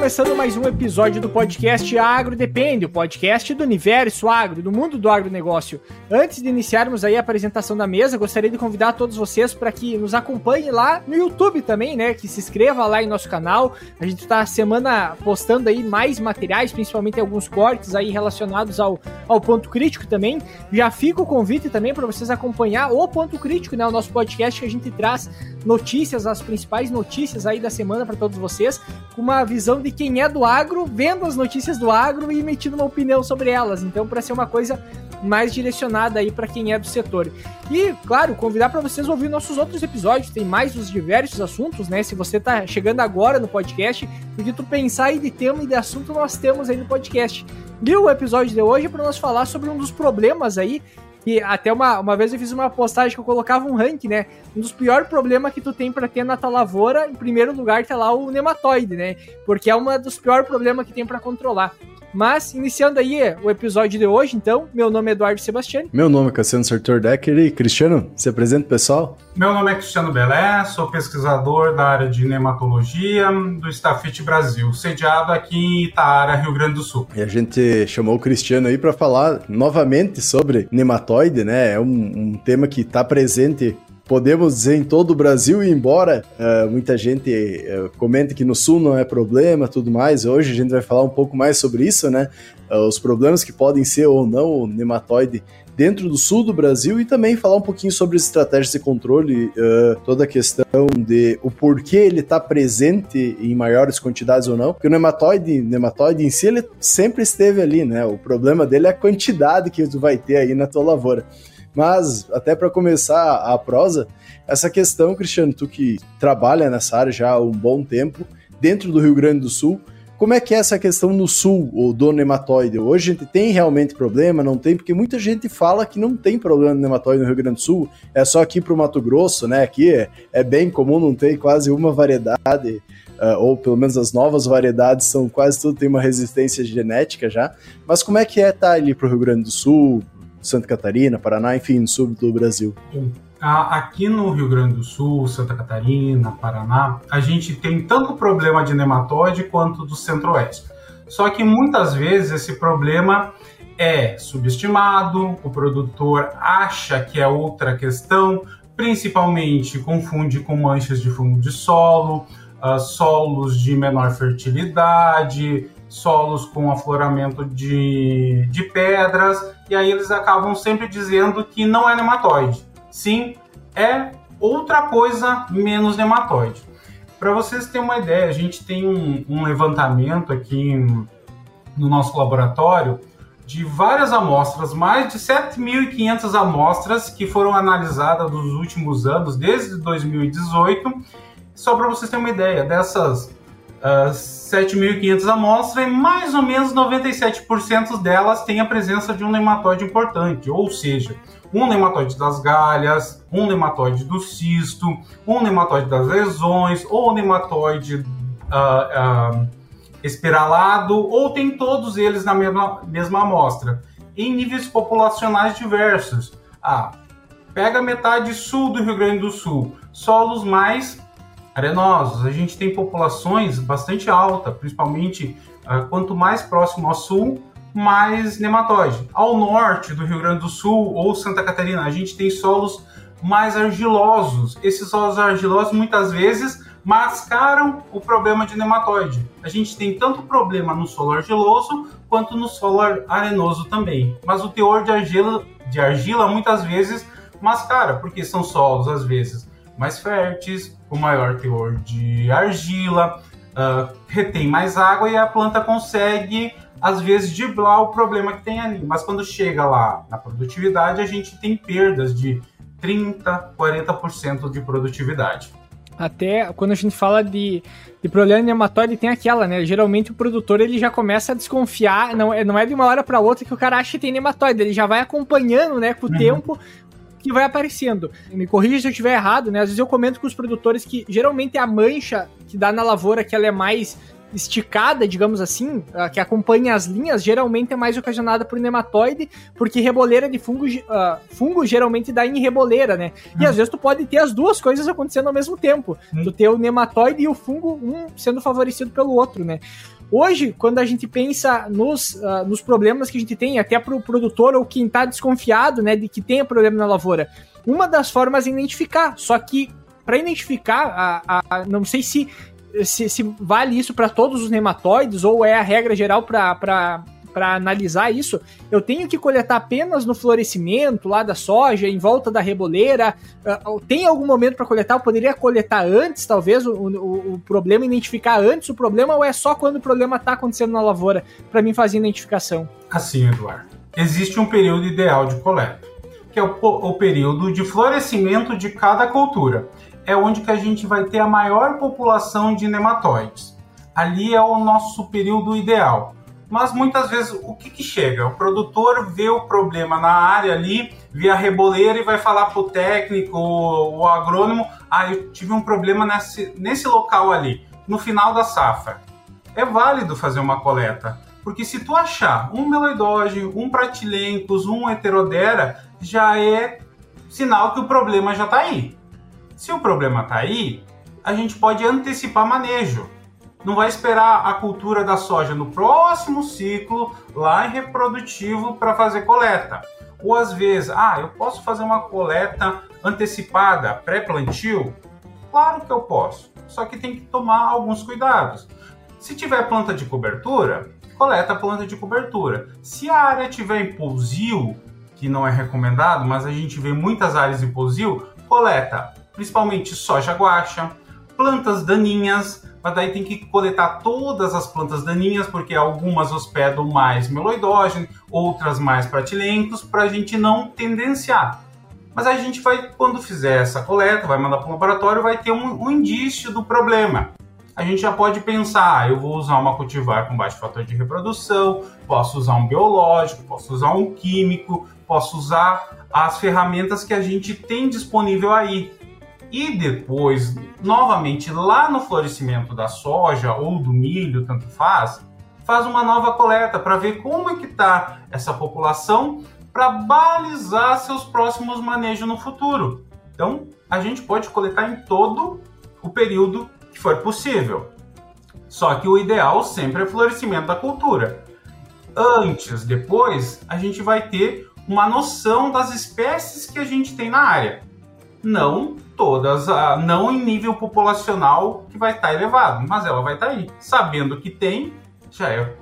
Começando mais um episódio do podcast Agro Depende, o podcast do universo agro, do mundo do agronegócio. Antes de iniciarmos aí a apresentação da mesa, gostaria de convidar todos vocês para que nos acompanhem lá no YouTube também, né? Que se inscreva lá em nosso canal. A gente está semana postando aí mais materiais, principalmente alguns cortes aí relacionados ao, ao ponto crítico também. Já fica o convite também para vocês acompanhar o ponto crítico, né? O nosso podcast que a gente traz notícias, as principais notícias aí da semana para todos vocês, com uma visão de quem é do agro, vendo as notícias do agro e emitindo uma opinião sobre elas. Então, para ser uma coisa mais direcionada aí para quem é do setor. E, claro, convidar para vocês ouvir nossos outros episódios, tem mais dos diversos assuntos, né? Se você tá chegando agora no podcast, porque tu pensar aí de tema e de assunto nós temos aí no podcast. E o episódio de hoje é para nós falar sobre um dos problemas aí que até uma, uma vez eu fiz uma postagem que eu colocava um ranking, né? Um dos piores problemas que tu tem para ter na tua lavoura, em primeiro lugar tá lá o nematóide, né? Porque é um dos piores problemas que tem para controlar. Mas, iniciando aí o episódio de hoje, então, meu nome é Eduardo Sebastiani. Meu nome é Cassiano Sartor Decker e Cristiano, se apresenta pessoal. Meu nome é Cristiano Belé, sou pesquisador da área de nematologia do Stafit Brasil, sediado aqui em Itaara, Rio Grande do Sul. E a gente chamou o Cristiano aí para falar novamente sobre nematóide, né? É um, um tema que está presente podemos dizer em todo o Brasil, e embora uh, muita gente uh, comente que no sul não é problema, tudo mais, hoje a gente vai falar um pouco mais sobre isso, né? Uh, os problemas que podem ser ou não o nematóide dentro do sul do Brasil e também falar um pouquinho sobre as estratégias de controle, toda a questão de o porquê ele está presente em maiores quantidades ou não, porque o nematóide, nematóide em si, ele sempre esteve ali, né? O problema dele é a quantidade que tu vai ter aí na tua lavoura. Mas, até para começar a prosa, essa questão, Cristiano, tu que trabalha nessa área já há um bom tempo, dentro do Rio Grande do Sul, como é que é essa questão no sul, o do nematóide? Hoje a gente tem realmente problema? Não tem? Porque muita gente fala que não tem problema de nematóide no Rio Grande do Sul, é só aqui para o Mato Grosso, né? Aqui é, é, bem comum, não tem quase uma variedade, uh, ou pelo menos as novas variedades são quase tudo tem uma resistência genética já. Mas como é que é estar tá ali para o Rio Grande do Sul, Santa Catarina, Paraná, enfim, no sul do Brasil? Aqui no Rio Grande do Sul, Santa Catarina, Paraná, a gente tem tanto problema de nematóide quanto do centro-oeste. Só que muitas vezes esse problema é subestimado, o produtor acha que é outra questão, principalmente confunde com manchas de fundo de solo, uh, solos de menor fertilidade, solos com afloramento de, de pedras, e aí eles acabam sempre dizendo que não é nematóide. Sim, é outra coisa menos nematóide. Para vocês terem uma ideia, a gente tem um, um levantamento aqui no nosso laboratório de várias amostras, mais de 7.500 amostras que foram analisadas nos últimos anos, desde 2018. Só para vocês terem uma ideia, dessas uh, 7.500 amostras e mais ou menos 97% delas têm a presença de um nematóide importante, ou seja, um nematóide das galhas, um nematóide do cisto, um nematóide das lesões, ou um nematóide uh, uh, espiralado, ou tem todos eles na mesma, mesma amostra, em níveis populacionais diversos. Ah, pega metade sul do Rio Grande do Sul, solos mais arenosos. A gente tem populações bastante altas, principalmente uh, quanto mais próximo ao sul, mais nematóide. Ao norte do Rio Grande do Sul ou Santa Catarina, a gente tem solos mais argilosos. Esses solos argilosos muitas vezes mascaram o problema de nematóide. A gente tem tanto problema no solo argiloso quanto no solo arenoso também. Mas o teor de argila, de argila muitas vezes mascara, porque são solos às vezes mais férteis, com maior teor de argila, uh, retém mais água e a planta consegue, às vezes, driblar o problema que tem ali. Mas quando chega lá na produtividade, a gente tem perdas de 30%, 40% de produtividade. Até quando a gente fala de, de problema nematóide, tem aquela, né? Geralmente o produtor ele já começa a desconfiar, não é, não é de uma hora para outra que o cara acha que tem nematóide, ele já vai acompanhando, né, com o uhum. tempo que vai aparecendo. Me corrija se eu estiver errado, né? Às vezes eu comento com os produtores que geralmente a mancha que dá na lavoura que ela é mais esticada, digamos assim, que acompanha as linhas, geralmente é mais ocasionada por nematóide, porque reboleira de fungo, uh, fungo geralmente dá em reboleira, né? E às vezes tu pode ter as duas coisas acontecendo ao mesmo tempo. Tu ter o nematóide e o fungo, um sendo favorecido pelo outro, né? Hoje, quando a gente pensa nos, uh, nos problemas que a gente tem, até para o produtor ou quem está desconfiado né, de que tenha problema na lavoura, uma das formas é identificar. Só que para identificar, a, a, não sei se, se, se vale isso para todos os nematóides ou é a regra geral para para analisar isso, eu tenho que coletar apenas no florescimento lá da soja, em volta da reboleira. Uh, tem algum momento para coletar? Eu poderia coletar antes, talvez, o, o, o, problema, identificar antes o problema, ou é só quando o problema está acontecendo na lavoura para mim fazer identificação? Assim, Eduardo. Existe um período ideal de coleta, que é o, o período de florescimento de cada cultura é onde que a gente vai ter a maior população de nematóides. Ali é o nosso período ideal. Mas muitas vezes o que, que chega? O produtor vê o problema na área ali, vê a reboleira e vai falar para o técnico, o agrônomo, ah, eu tive um problema nesse, nesse local ali, no final da safra. É válido fazer uma coleta, porque se tu achar um meloidógeno, um pratilencos, um heterodera, já é sinal que o problema já está aí. Se o problema está aí, a gente pode antecipar manejo. Não vai esperar a cultura da soja no próximo ciclo, lá em reprodutivo, para fazer coleta. Ou às vezes, ah, eu posso fazer uma coleta antecipada, pré-plantio? Claro que eu posso, só que tem que tomar alguns cuidados. Se tiver planta de cobertura, coleta a planta de cobertura. Se a área tiver em pousio, que não é recomendado, mas a gente vê muitas áreas em pousio, coleta principalmente soja guacha, plantas daninhas, mas daí tem que coletar todas as plantas daninhas, porque algumas hospedam mais meloidógeno, outras mais pratilencos, para a gente não tendenciar. Mas a gente vai, quando fizer essa coleta, vai mandar para o laboratório, vai ter um, um, indício do problema. A gente já pode pensar, ah, eu vou usar uma cultivar com baixo fator de reprodução, posso usar um biológico, posso usar um químico, posso usar as ferramentas que a gente tem disponível aí e depois, novamente, lá no florescimento da soja ou do milho, tanto faz, faz uma nova coleta para ver como é que está essa população para balizar seus próximos manejos no futuro. Então, a gente pode coletar em todo o período que for possível. Só que o ideal sempre é florescimento da cultura. Antes, depois, a gente vai ter uma noção das espécies que a gente tem na área. Não todas, não em nível populacional que vai estar tá elevado, mas ela vai estar tá aí. Sabendo que tem, já é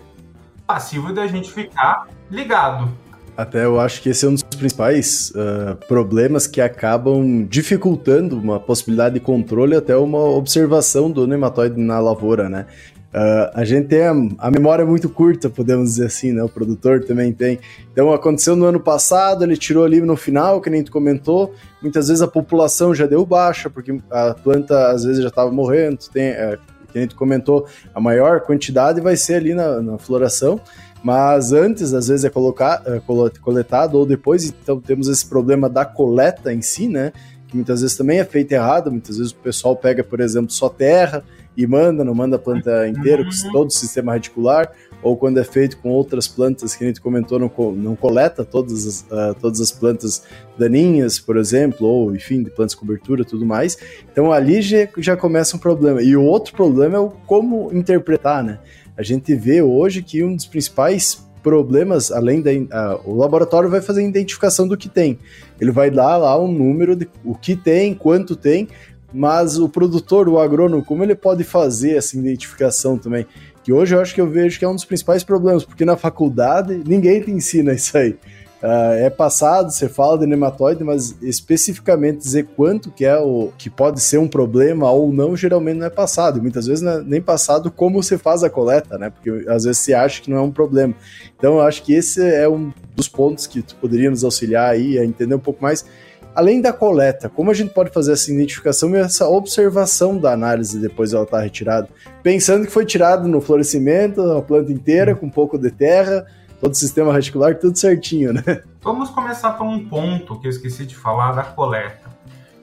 passivo da gente ficar ligado. Até eu acho que esse é um dos principais uh, problemas que acabam dificultando uma possibilidade de controle até uma observação do nematóide na lavoura, né? Uh, a gente tem a, memória muito curta, podemos dizer assim, né? O produtor também tem. Então aconteceu no ano passado, ele tirou ali no final, que nem tu comentou. Muitas vezes a população já deu baixa, porque a planta às vezes já estava morrendo. Tem, é, que nem tu comentou, a maior quantidade vai ser ali na, na floração. Mas antes, às vezes, é, colocar, é coletado ou depois, então temos esse problema da coleta em si, né? Que muitas vezes também é feito errado. Muitas vezes o pessoal pega, por exemplo, só terra e manda, não manda a planta inteira, com todo o sistema radicular, ou quando é feito com outras plantas que a gente comentou, não, não coleta todas as, uh, todas as plantas daninhas, por exemplo, ou enfim, de plantas cobertura tudo mais. Então ali já, já começa um problema. E o outro problema é o como interpretar, né? A gente vê hoje que um dos principais problemas, além da. O laboratório vai fazer a identificação do que tem. Ele vai dar lá um número de o que tem, quanto tem, mas o produtor, o agrônomo, como ele pode fazer essa identificação também? Que hoje eu acho que eu vejo que é um dos principais problemas, porque na faculdade ninguém te ensina isso aí. Uh, é passado, você fala de nematóide, mas especificamente dizer quanto que é o que pode ser um problema ou não, geralmente não é passado. Muitas vezes é nem passado como você faz a coleta, né? Porque às vezes você acha que não é um problema. Então eu acho que esse é um dos pontos que tu poderia nos auxiliar aí a entender um pouco mais Além da coleta, como a gente pode fazer essa identificação e essa observação da análise depois ela estar tá retirada? Pensando que foi tirado no florescimento, a planta inteira, com um pouco de terra, todo o sistema radicular, tudo certinho, né? Vamos começar por um ponto que eu esqueci de falar da coleta.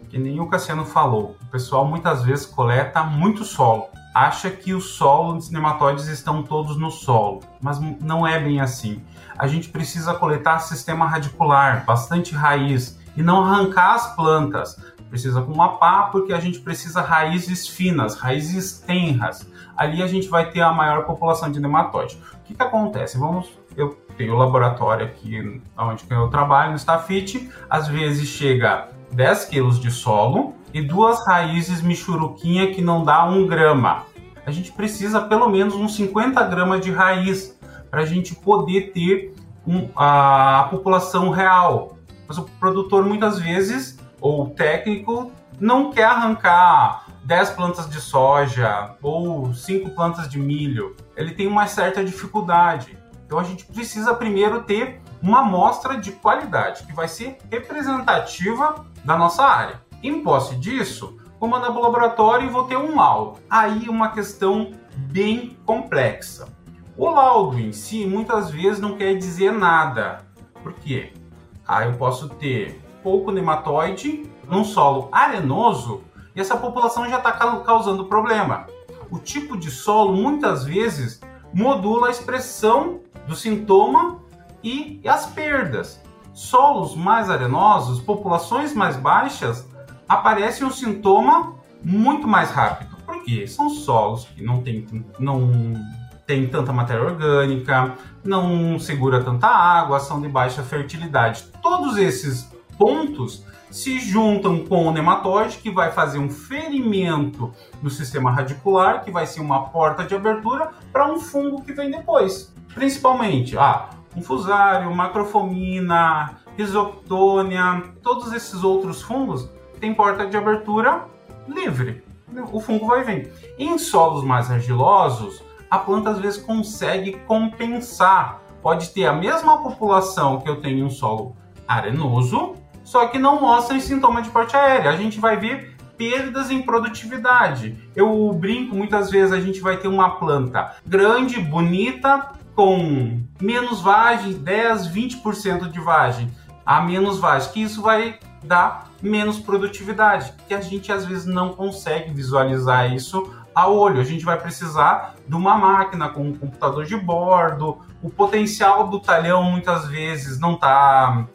Que nem o Cassiano falou, o pessoal muitas vezes coleta muito solo. acha que o solo dos nematóides estão todos no solo, mas não é bem assim. A gente precisa coletar sistema radicular, bastante raiz, e não arrancar as plantas. Precisa com uma pá, porque a gente precisa raízes finas, raízes tenras. Ali a gente vai ter a maior população de nematóide. O que, que acontece? Vamos, eu tenho o laboratório aqui onde eu trabalho, no Stafit, às vezes chega 10 quilos de solo, e duas raízes michuruquinha que não dá um grama. A gente precisa pelo menos uns 50 gramas de raiz para a gente poder ter um, a, a população real. Mas o produtor muitas vezes, ou o técnico, não quer arrancar 10 plantas de soja ou 5 plantas de milho. Ele tem uma certa dificuldade. Então a gente precisa primeiro ter uma amostra de qualidade que vai ser representativa da nossa área. Em posse disso, vou mandar para o laboratório e vou ter um laudo. Aí uma questão bem complexa. O laudo em si muitas vezes não quer dizer nada. Por quê? Aí eu posso ter pouco nematóide num solo arenoso e essa população já está causando problema. O tipo de solo muitas vezes modula a expressão do sintoma e as perdas. Solos mais arenosos, populações mais baixas, aparece um sintoma muito mais rápido. Porque são solos que não tem, não tem tanta matéria orgânica, não segura tanta água, são de baixa fertilidade. Todos esses pontos se juntam com o nematóide, que vai fazer um ferimento no sistema radicular, que vai ser uma porta de abertura para um fungo que vem depois. Principalmente, ah, um fusário, macrofomina, rhizoctônia, todos esses outros fungos tem porta de abertura livre. O fungo vai vir. Em solos mais argilosos, a planta às vezes consegue compensar. Pode ter a mesma população que eu tenho em um solo arenoso, só que não mostra sintoma de porte aérea. A gente vai ver perdas em produtividade. Eu brinco, muitas vezes a gente vai ter uma planta grande, bonita, com menos vagem, 10, 20% de vagem, a menos vagem, que isso vai dar menos produtividade, que a gente às vezes não consegue visualizar isso a olho. A gente vai precisar de uma máquina com um computador de bordo. O potencial do talhão muitas vezes não está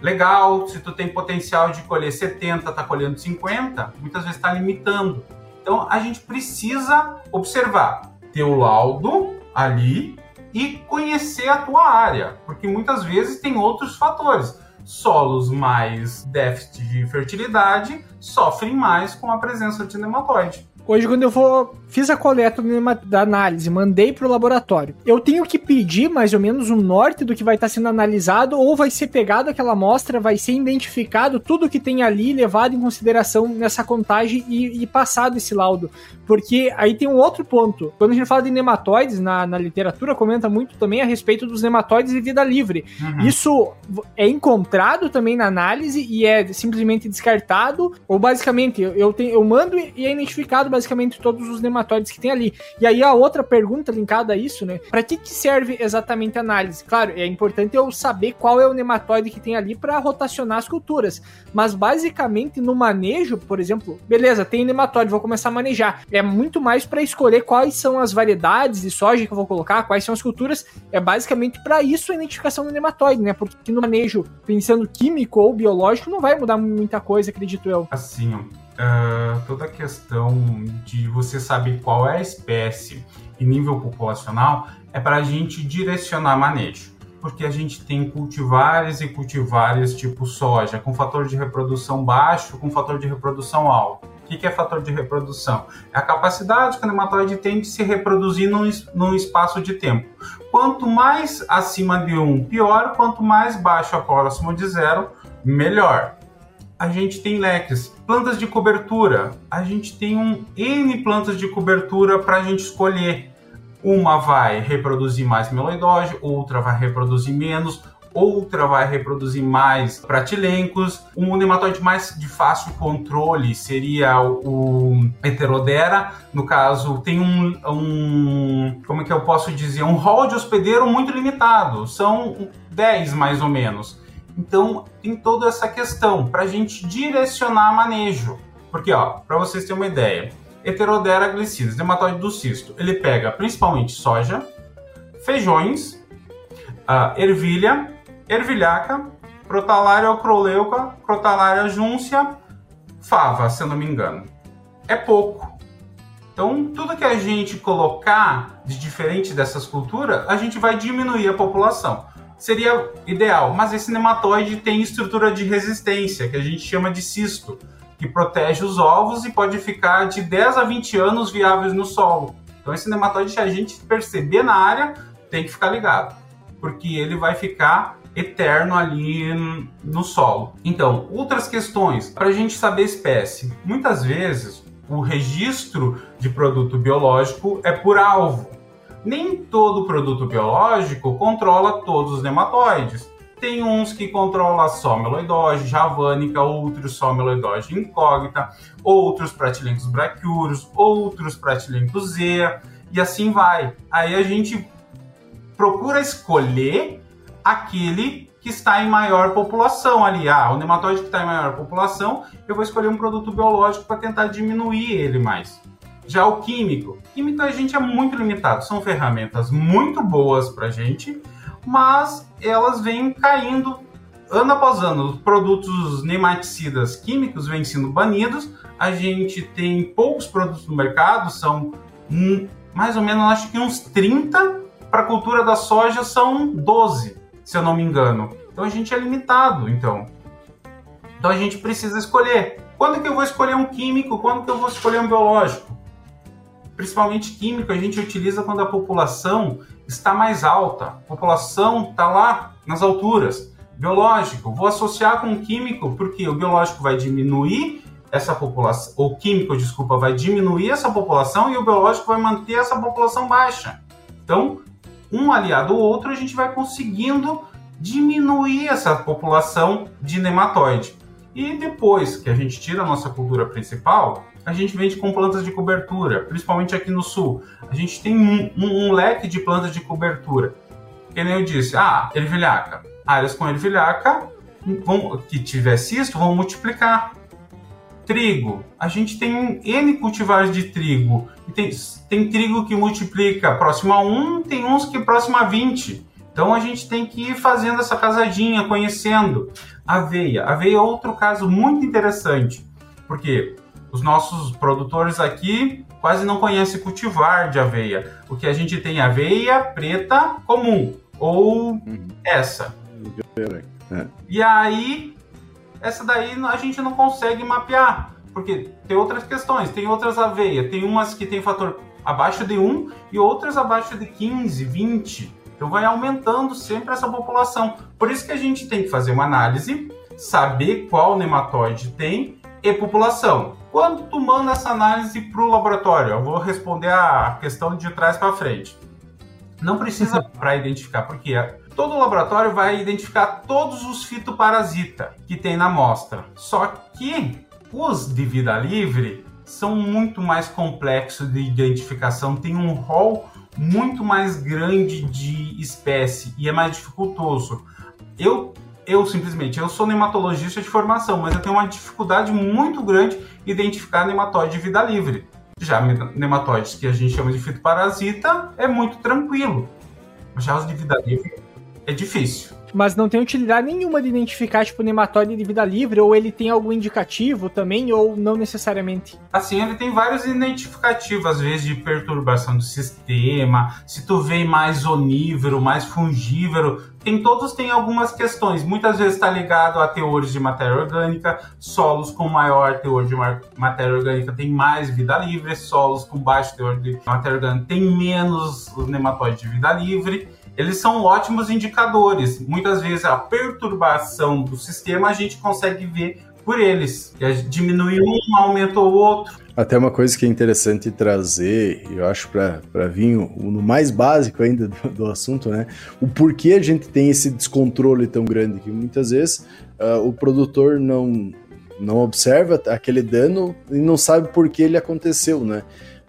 legal. Se tu tem potencial de colher 70, tá colhendo 50, muitas vezes está limitando. Então a gente precisa observar, ter o laudo ali e conhecer a tua área, porque muitas vezes tem outros fatores solos mais déficit de fertilidade sofrem mais com a presença de nematóide. Hoje, quando eu vou fiz a coleta da análise, mandei para o laboratório. Eu tenho que pedir mais ou menos um norte do que vai estar tá sendo analisado, ou vai ser pegado aquela amostra, vai ser identificado tudo que tem ali, levado em consideração nessa contagem e, e passado esse laudo. Porque aí tem um outro ponto. Quando a gente fala de nematóides, na, na literatura comenta muito também a respeito dos nematóides de vida livre. Uhum. Isso é encontrado também na análise e é simplesmente descartado, ou basicamente eu, tenho, eu mando e é identificado basicamente todos os nematóides que tem ali. E aí a outra pergunta linkada a isso, né? Para que, que serve exatamente a análise? Claro, é importante eu saber qual é o nematóide que tem ali para rotacionar as culturas. Mas basicamente no manejo, por exemplo, beleza, tem nematóide, vou começar a manejar. É muito mais para escolher quais são as variedades de soja que eu vou colocar, quais são as culturas. É basicamente para isso a identificação do nematóide, né? Porque no manejo, pensando químico ou biológico, não vai mudar muita coisa, acredito eu. Assim, uh, toda a questão de você saber qual é a espécie e nível populacional é para a gente direcionar manejo. Porque a gente tem cultivares e cultivares tipo soja, com fator de reprodução baixo, com fator de reprodução alto. O que é fator de reprodução? É a capacidade que o nematóide tem de se reproduzir num, num espaço de tempo. Quanto mais acima de um, pior. Quanto mais baixo, próximo de zero, melhor a gente tem leques. Plantas de cobertura, a gente tem um N plantas de cobertura para a gente escolher. Uma vai reproduzir mais meloidóide, outra vai reproduzir menos, outra vai reproduzir mais pratilencos. Um nematóide mais de fácil controle seria o heterodera. No caso, tem um, um como é que eu posso dizer, um rol de hospedeiro muito limitado. São 10 mais ou menos. Então, tem toda essa questão para a gente direcionar manejo. Porque, ó, para vocês terem uma ideia, Heterodera glicidas, nematóide do cisto. Ele pega principalmente soja, feijões, uh, ervilha, ervilhaca, crotalária ocroleuca, crotalária júncia, fava, se eu não me engano. É pouco. Então, tudo que a gente colocar de diferente dessas culturas, a gente vai diminuir a população. Seria ideal, mas esse nematóide tem estrutura de resistência, que a gente chama de cisto, que protege os ovos e pode ficar de 10 a 20 anos viáveis no solo. Então, esse nematóide, se a gente perceber na área, tem que ficar ligado, porque ele vai ficar eterno ali no solo. Então, outras questões para a gente saber espécie. Muitas vezes o registro de produto biológico é por alvo. Nem todo produto biológico controla todos os nematóides. Tem uns que controla só meloidose javânica, outros só meloidose incógnita, outros pratilentos brachiuros, outros pratilentos Z, e assim vai. Aí a gente procura escolher aquele que está em maior população ali. Ah, o nematóide que está em maior população, eu vou escolher um produto biológico para tentar diminuir ele mais. Já o químico, químico a gente é muito limitado, são ferramentas muito boas para gente, mas elas vêm caindo ano após ano. Os produtos nematicidas químicos vêm sendo banidos, a gente tem poucos produtos no mercado, são hum, mais ou menos, acho que uns 30 para a cultura da soja são 12, se eu não me engano. Então a gente é limitado, então. Então a gente precisa escolher. Quando que eu vou escolher um químico? Quando que eu vou escolher um biológico? Principalmente químico a gente utiliza quando a população está mais alta. A população está lá nas alturas. Biológico, vou associar com químico porque o biológico vai diminuir essa população, o químico, desculpa, vai diminuir essa população e o biológico vai manter essa população baixa. Então, um aliado ao outro, a gente vai conseguindo diminuir essa população de nematóide. E depois que a gente tira a nossa cultura principal, a gente vende com plantas de cobertura, principalmente aqui no sul. A gente tem um, um, um leque de plantas de cobertura. Que nem eu disse, ah, ervilhaca. Áreas com ervilhaca vão, que tiver cisto vão multiplicar. Trigo, a gente tem N cultivares de trigo. Tem, tem trigo que multiplica próximo a 1, tem uns que próximo a 20. Então a gente tem que ir fazendo essa casadinha, conhecendo. Aveia. Aveia é outro caso muito interessante, porque os nossos produtores aqui quase não conhecem cultivar de aveia. O que a gente tem é aveia preta comum, ou uhum. essa. É. E aí essa daí a gente não consegue mapear, porque tem outras questões, tem outras aveias, tem umas que tem fator abaixo de 1 e outras abaixo de 15, 20. Então vai aumentando sempre essa população. Por isso que a gente tem que fazer uma análise, saber qual nematóide tem e população. Quando tu manda essa análise para o laboratório, eu vou responder a questão de trás para frente. Não precisa para identificar, porque todo laboratório vai identificar todos os fitoparasitas que tem na amostra. Só que os de vida livre são muito mais complexos de identificação, tem um rol muito mais grande de espécie e é mais dificultoso. Eu eu simplesmente, eu sou nematologista de formação, mas eu tenho uma dificuldade muito grande em identificar nematóide de vida livre. Já nematóides que a gente chama de fitoparasita é muito tranquilo. Já os de vida livre é difícil. Mas não tem utilidade nenhuma de identificar, tipo, nematóide de vida livre, ou ele tem algum indicativo também, ou não necessariamente? Assim, ele tem vários identificativos, às vezes, de perturbação do sistema, se tu vê mais onívoro, mais fungívoro, tem todos têm algumas questões. Muitas vezes está ligado a teores de matéria orgânica, solos com maior teor de matéria orgânica tem mais vida livre, solos com baixo teor de matéria orgânica tem menos nematóide de vida livre eles são ótimos indicadores. Muitas vezes a perturbação do sistema a gente consegue ver por eles. Diminui um, aumenta o outro. Até uma coisa que é interessante trazer, eu acho, para vir no mais básico ainda do, do, assunto, né? O porquê a gente tem esse descontrole tão grande, que muitas vezes uh, o produtor não, não observa aquele dano e não sabe por que ele aconteceu, né?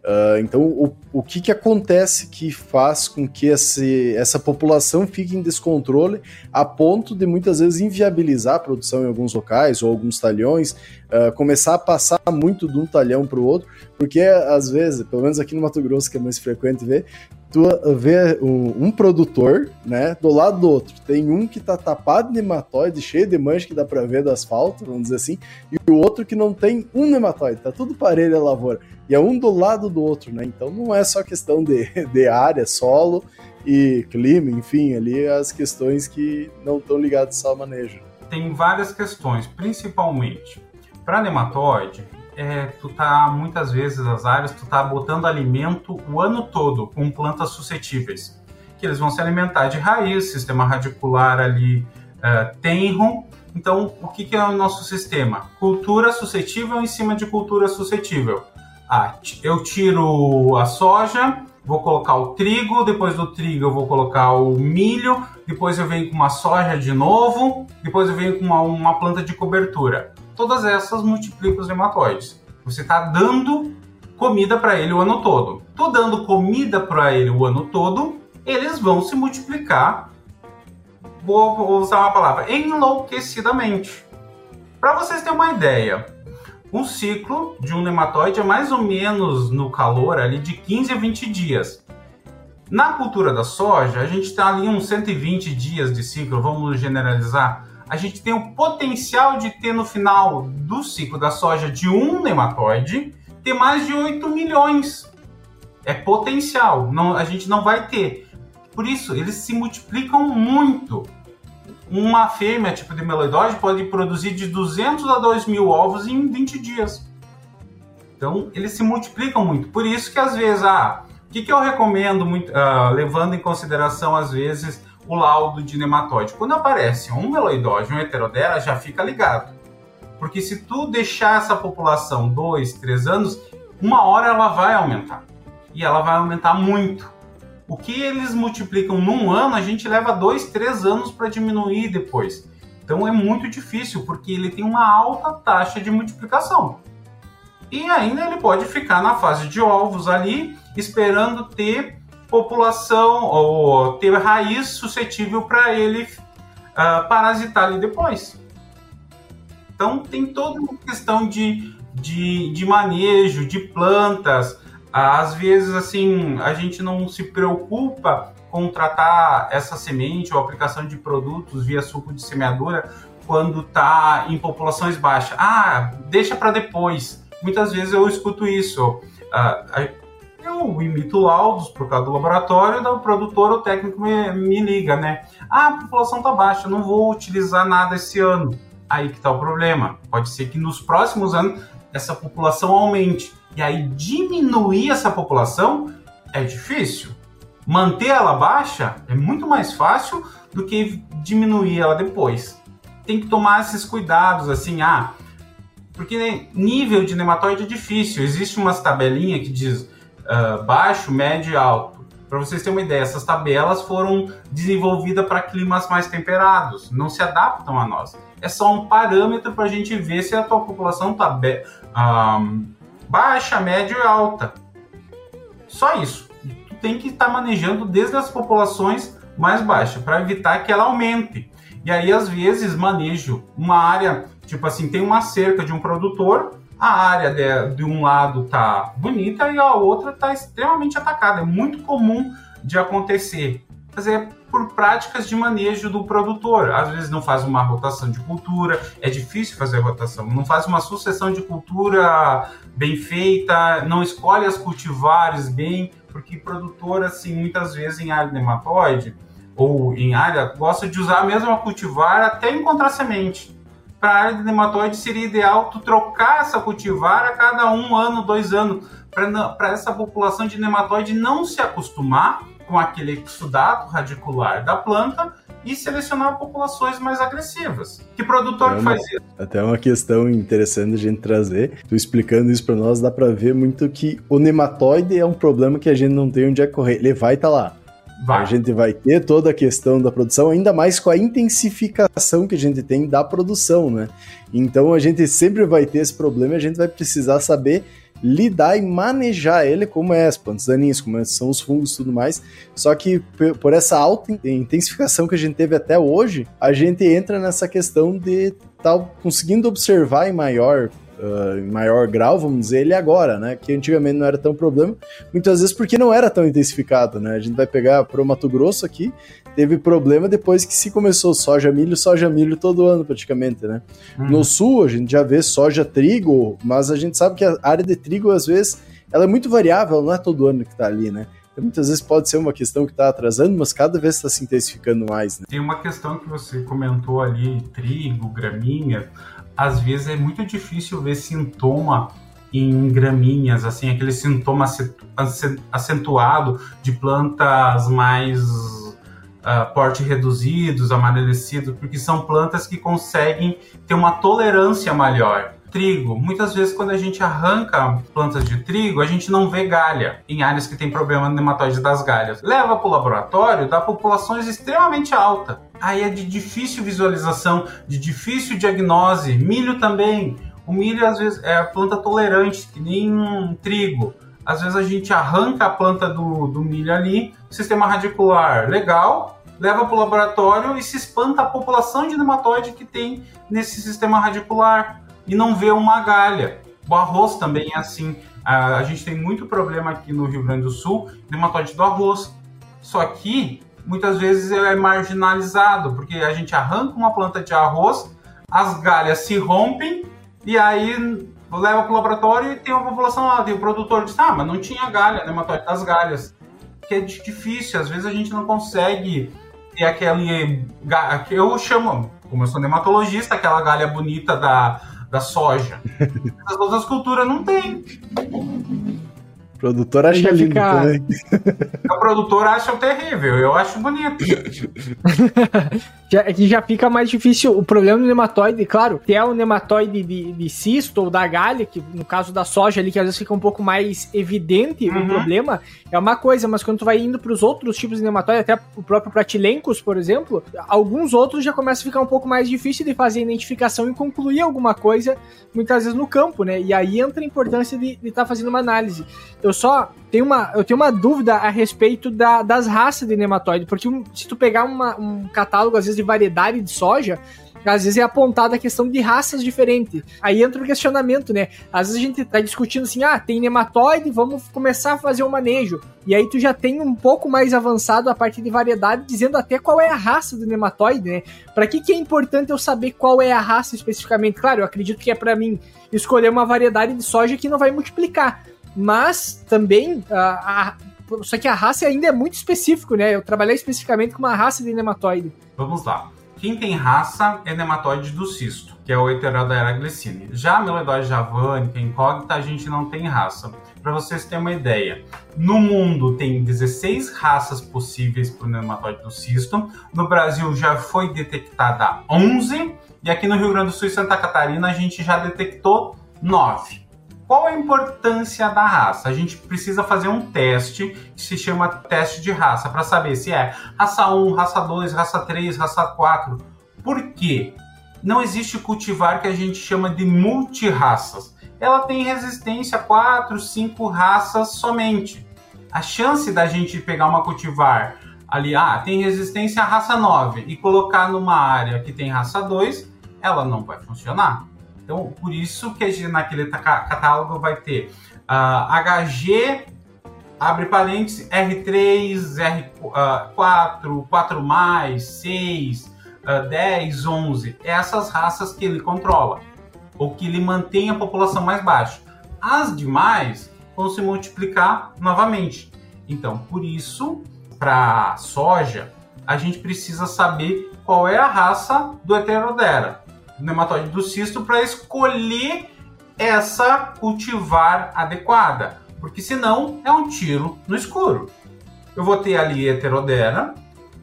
Uh, então, o, o que, que acontece que faz com que esse, essa população fique em descontrole a ponto de muitas vezes inviabilizar a produção em alguns locais ou alguns talhões, uh, começar a passar muito de um talhão para o outro, porque às vezes, pelo menos aqui no Mato Grosso, que é mais frequente ver, tu vê um, um, produtor, né, do lado do outro. Tem um que tá tapado de nematóide, cheio de mancha que dá para ver do asfalto, vamos dizer assim, e o outro que não tem um nematóide, tá tudo parelho a lavoura e é um do lado do outro, né? Então não é só questão de, de área, solo e clima, enfim, ali as questões que não estão ligadas só ao manejo. Tem várias questões, principalmente para nematóide, é, tu tá muitas vezes as áreas tu tá botando alimento o ano todo com plantas suscetíveis, que eles vão se alimentar de raiz, sistema radicular ali uh, tenro. Então, o que, que é o nosso sistema? Cultura suscetível em cima de cultura suscetível ah, eu tiro a soja, vou colocar o trigo, depois do trigo eu vou colocar o milho, depois eu venho com uma soja de novo, depois eu venho com uma, uma planta de cobertura. Todas essas multiplicam os nematóides. Você está dando comida para ele o ano todo. Tô dando comida para ele o ano todo, eles vão se multiplicar. Vou usar uma palavra enlouquecidamente. Para vocês terem uma ideia, um ciclo de um nematóide é mais ou menos no calor ali de 15 a 20 dias. Na cultura da soja, a gente está ali uns 120 dias de ciclo, vamos generalizar. A gente tem o potencial de ter no final do ciclo da soja de um nematóide ter mais de 8 milhões. É potencial, não, a gente não vai ter. Por isso, eles se multiplicam muito uma fêmea tipo de meloidóide pode produzir de 200 a 2 mil ovos em 20 dias. Então, eles se multiplicam muito. Por isso que, às vezes, ah, o que, que eu recomendo, muito, uh, levando em consideração, às vezes, o laudo de nematóide? Quando aparece um meloidóide, um heterodera, já fica ligado. Porque se tu deixar essa população dois, três anos, uma hora ela vai aumentar. E ela vai aumentar muito. O que eles multiplicam num ano, a gente leva dois, três anos para diminuir depois. Então é muito difícil, porque ele tem uma alta taxa de multiplicação. E ainda ele pode ficar na fase de ovos ali, esperando ter população ou ter raiz suscetível para ele uh, parasitar ali depois. Então tem toda uma questão de, de, de manejo de plantas, às vezes, assim, a gente não se preocupa com tratar essa semente ou aplicação de produtos via suco de semeadura quando está em populações baixas. Ah, deixa para depois. Muitas vezes eu escuto isso. Uh, eu imito laudos por causa do laboratório, o produtor ou técnico me, me liga, né? Ah, a população está baixa, não vou utilizar nada esse ano. Aí que está o problema. Pode ser que nos próximos anos essa população aumente. E aí diminuir essa população é difícil. Manter ela baixa é muito mais fácil do que diminuir ela depois. Tem que tomar esses cuidados, assim, ah, porque nível de nematóide é difícil. Existe umas tabelinhas que diz uh, baixo, médio e alto. Para vocês terem uma ideia, essas tabelas foram desenvolvidas para climas mais temperados, não se adaptam a nós. É só um parâmetro para a gente ver se a tua população está um, baixa, média e alta. Só isso. Tu tem que estar tá manejando desde as populações mais baixas para evitar que ela aumente. E aí, às vezes, manejo uma área, tipo assim, tem uma cerca de um produtor, a área de, de um lado tá bonita e a outra tá extremamente atacada. É muito comum de acontecer. Fazer por práticas de manejo do produtor. Às vezes não faz uma rotação de cultura, é difícil fazer rotação, não faz uma sucessão de cultura bem feita, não escolhe as cultivares bem, porque produtor, assim, muitas vezes em área nematóide ou em área, gosta de usar a mesma cultivar até encontrar semente. Para a área de nematóide seria ideal tu trocar essa cultivar a cada um ano, dois anos, para essa população de nematóide não se acostumar com aquele exudato radicular da planta e selecionar populações mais agressivas. Que produtor é uma, que faz isso? Até uma questão interessante a gente trazer. Tu explicando isso para nós, dá para ver muito que o nematóide é um problema que a gente não tem onde é correr. Ele vai estar tá lá. Vai. A gente vai ter toda a questão da produção, ainda mais com a intensificação que a gente tem da produção, né? Então a gente sempre vai ter esse problema e a gente vai precisar saber lidar e manejar ele como é as plantas daninhas, como são os fungos e tudo mais. Só que por essa alta intensificação que a gente teve até hoje, a gente entra nessa questão de estar tá conseguindo observar em maior uh, em maior grau, vamos dizer, ele agora, né? Que antigamente não era tão problema, muitas vezes porque não era tão intensificado, né? A gente vai pegar pro Mato Grosso aqui, teve problema depois que se começou soja, milho, soja, milho todo ano praticamente, né? Uhum. No sul a gente já vê soja, trigo, mas a gente sabe que a área de trigo às vezes ela é muito variável, não é todo ano que tá ali, né? Muitas vezes pode ser uma questão que está atrasando, mas cada vez está se intensificando mais. Né? Tem uma questão que você comentou ali, trigo, gramínea às vezes é muito difícil ver sintoma em gramíneas, assim, aquele sintoma acentuado de plantas mais uh, porte reduzidos, amarelecidos, porque são plantas que conseguem ter uma tolerância maior. Trigo, muitas vezes quando a gente arranca plantas de trigo, a gente não vê galha em áreas que tem problema no nematóide das galhas. Leva para o laboratório, dá populações extremamente altas aí é de difícil visualização, de difícil diagnose. Milho também. O milho às vezes é a planta tolerante, que nem um trigo. Às vezes a gente arranca a planta do, do milho ali, sistema radicular legal, leva para o laboratório e se espanta a população de nematóide que tem nesse sistema radicular e não vê uma galha. O arroz também é assim. A, gente tem muito problema aqui no Rio Grande do Sul, nematóide do arroz. Só que muitas vezes ele é marginalizado, porque a gente arranca uma planta de arroz, as galhas se rompem e aí leva para o laboratório e tem uma população lá. E o produtor diz: Ah, mas não tinha galha, nematóide das galhas. Que é difícil, às vezes a gente não consegue ter aquele. Eu chamo, como eu sou nematologista, aquela galha bonita da, da soja. As outras culturas não tem. O produtor acha lindo fica... também. O produtor acha terrível, eu acho bonito. já, é que já fica mais difícil. O problema do nematóide, claro, que é o nematóide de, de cisto ou da galha, que no caso da soja ali, que às vezes fica um pouco mais evidente uhum. o problema, é uma coisa, mas quando tu vai indo para os outros tipos de nematóide, até o próprio Pratilencos, por exemplo, alguns outros já começa a ficar um pouco mais difícil de fazer a identificação e concluir alguma coisa, muitas vezes no campo, né? E aí entra a importância de estar tá fazendo uma análise. Eu só tenho uma, eu tenho uma dúvida a respeito da, das raças de nematóide, porque se tu pegar uma, um catálogo, às vezes, de variedade de soja, às vezes é apontada a questão de raças diferentes. Aí entra o questionamento, né? Às vezes a gente tá discutindo assim, ah, tem nematóide, vamos começar a fazer o um manejo. E aí tu já tem um pouco mais avançado a parte de variedade, dizendo até qual é a raça do nematóide, né? Para que que é importante eu saber qual é a raça especificamente? Claro, eu acredito que é para mim escolher uma variedade de soja que não vai multiplicar mas também a, a, só que a raça ainda é muito específico, né? Eu trabalhei especificamente com uma raça de nematóide. Vamos lá. Quem tem raça é nematóide do cisto, que é o Heterodera glicine. Já a Meledóide javânica, incógnita, a gente não tem raça. Para vocês terem uma ideia, no mundo tem 16 raças possíveis para o nematóide do cisto. No Brasil já foi detectada 11 e aqui no Rio Grande do Sul e Santa Catarina a gente já detectou 9. Qual a importância da raça? A gente precisa fazer um teste que se chama teste de raça para saber se é raça 1, raça 2, raça 3, raça 4. Por quê? Não existe cultivar que a gente chama de multirraças. Ela tem resistência a 4, 5 raças somente. A chance da gente pegar uma cultivar ali, ah, tem resistência à raça 9 e colocar numa área que tem raça 2, ela não vai funcionar. Então, por isso que a gente, naquele catálogo vai ter uh, ah, HG, abre parênteses, R3, R4, 4+, 6, uh, 10, 11. Essas raças que ele controla, ou que ele mantém a população mais baixa. As demais vão se multiplicar novamente. Então, por isso, para soja, a gente precisa saber qual é a raça do Heterodera nematóide do cisto para escolher essa cultivar adequada, porque senão é um tiro no escuro. Eu vou ter ali heterodera,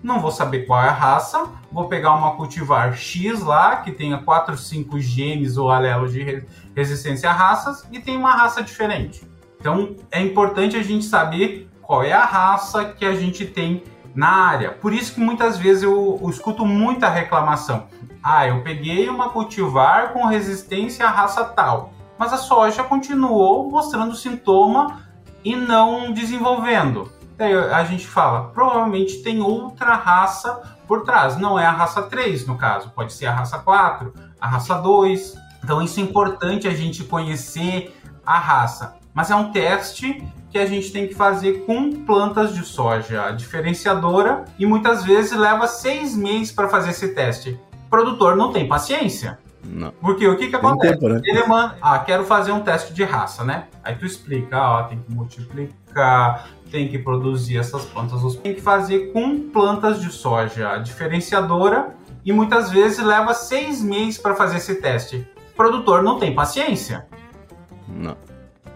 não vou saber qual é a raça, vou pegar uma cultivar X lá, que tenha 4, 5 genes ou alelos de resistência a raças, e tem uma raça diferente. Então é importante a gente saber qual é a raça que a gente tem na área. Por isso que muitas vezes eu, eu escuto muita reclamação. Ah, eu peguei uma cultivar com resistência à raça tal, mas a soja continuou mostrando sintoma e não desenvolvendo. Daí a gente fala, provavelmente tem outra raça por trás. Não é a raça 3, no caso, pode ser a raça 4, a raça 2. Então isso é importante a gente conhecer a raça. Mas é um teste que a gente tem que fazer com plantas de soja diferenciadora e muitas vezes leva seis meses para fazer esse teste. Produtor não tem paciência. Não. Porque o que que acontece? tempo, né? Ele manda, ah, quero fazer um teste de raça, né? Aí tu explica, ó, tem que multiplicar, tem que produzir essas plantas, tem que fazer com plantas de soja diferenciadora e muitas vezes leva seis meses para fazer esse teste. O produtor não tem paciência. Não.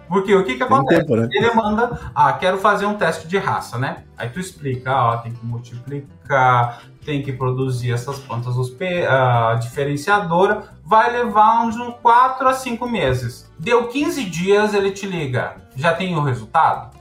Porque o que que acontece? tempo, né? Ele manda, ah, quero fazer um teste de raça, né? Aí tu explica, ó, tem que multiplicar, tem que produzir essas plantas ah, diferenciadora, vai levar uns 4 a 5 meses. Deu 15 dias, ele te liga, já tem o resultado?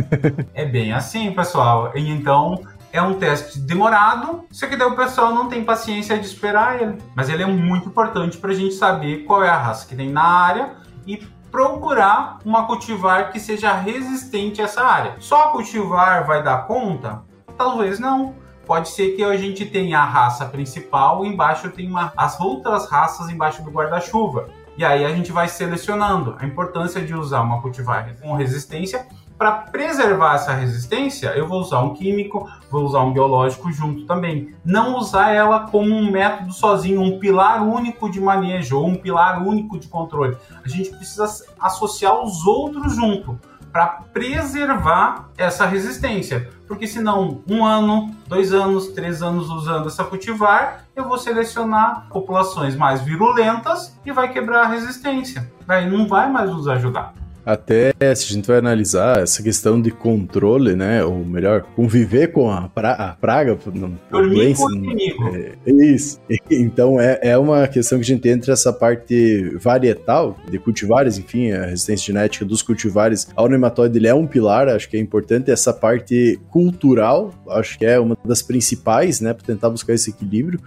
é bem assim, pessoal. E então é um teste demorado, só que daí o pessoal não tem paciência de esperar ele. Mas ele é muito importante para a gente saber qual é a raça que tem na área e procurar uma cultivar que seja resistente a essa área. Só a cultivar vai dar conta? Talvez não. Pode ser que a gente tenha a raça principal embaixo tem uma, as outras raças embaixo do guarda-chuva. E aí a gente vai selecionando a importância de usar uma cultivar com resistência. Para preservar essa resistência, eu vou usar um químico, vou usar um biológico junto também. Não usar ela como um método sozinho, um pilar único de manejo ou um pilar único de controle. A gente precisa associar os outros junto para preservar essa resistência. Porque senão, um ano, dois anos, três anos usando essa cultivar, eu vou selecionar populações mais virulentas e vai quebrar a resistência. Daí não vai mais nos ajudar. Até se a gente vai analisar essa questão de controle, né? Ou melhor, conviver com a, pra, a praga, não, Dormir doença, inimigo. É, isso. Então é, é uma questão que a gente entra essa parte varietal de cultivares, enfim, a resistência genética dos cultivares ao nematóide ele é um pilar, acho que é importante essa parte cultural, acho que é uma das principais, né, para tentar buscar esse equilíbrio.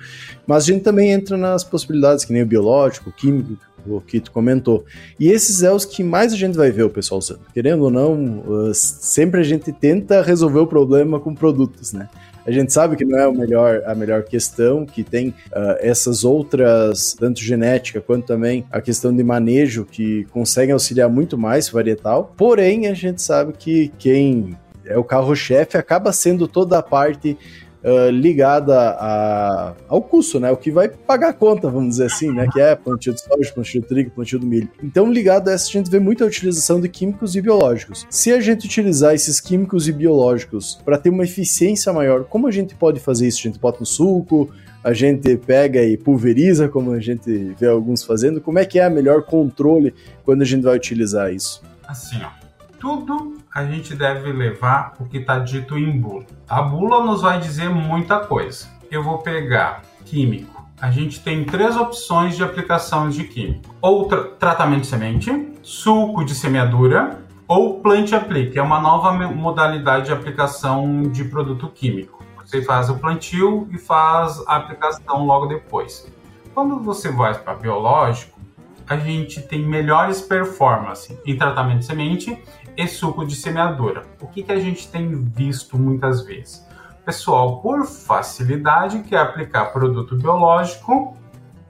Mas a gente também entra nas possibilidades que nem o biológico, o químico, o tu comentou. E esses é os que mais a gente vai ver o pessoal usando. Querendo ou não, uh, sempre a gente tenta resolver o problema com produtos, né? A gente sabe que não é o melhor, a melhor questão, que tem uh, essas outras, tanto genética quanto também a questão de manejo, que conseguem auxiliar muito mais varietal. Porém, a gente sabe que quem é o carro-chefe acaba sendo toda a parte uh, ligada a, ao custo, né? O que vai pagar a conta, vamos dizer assim, né? Que é plantio de soja, plantio de trigo, plantio do milho. Então, ligado a essa, a gente vê muita utilização de químicos e biológicos. Se a gente utilizar esses químicos e biológicos para ter uma eficiência maior, como a gente pode fazer isso? A gente bota no suco, a gente pega e pulveriza, como a gente vê alguns fazendo. Como é que é a melhor controle quando a gente vai utilizar isso? Assim, ó. Tudo a gente deve levar o que está dito em bula. A bula nos vai dizer muita coisa. Eu vou pegar químico. A gente tem três opções de aplicação de químico: ou tra tratamento de semente, suco de semeadura ou plante aplique. É uma nova modalidade de aplicação de produto químico. Você faz o plantio e faz a aplicação logo depois. Quando você vai para biológico, a gente tem melhores performances em tratamento de semente e suco de semeadura. O que, que a gente tem visto muitas vezes? Pessoal, por facilidade, quer aplicar produto biológico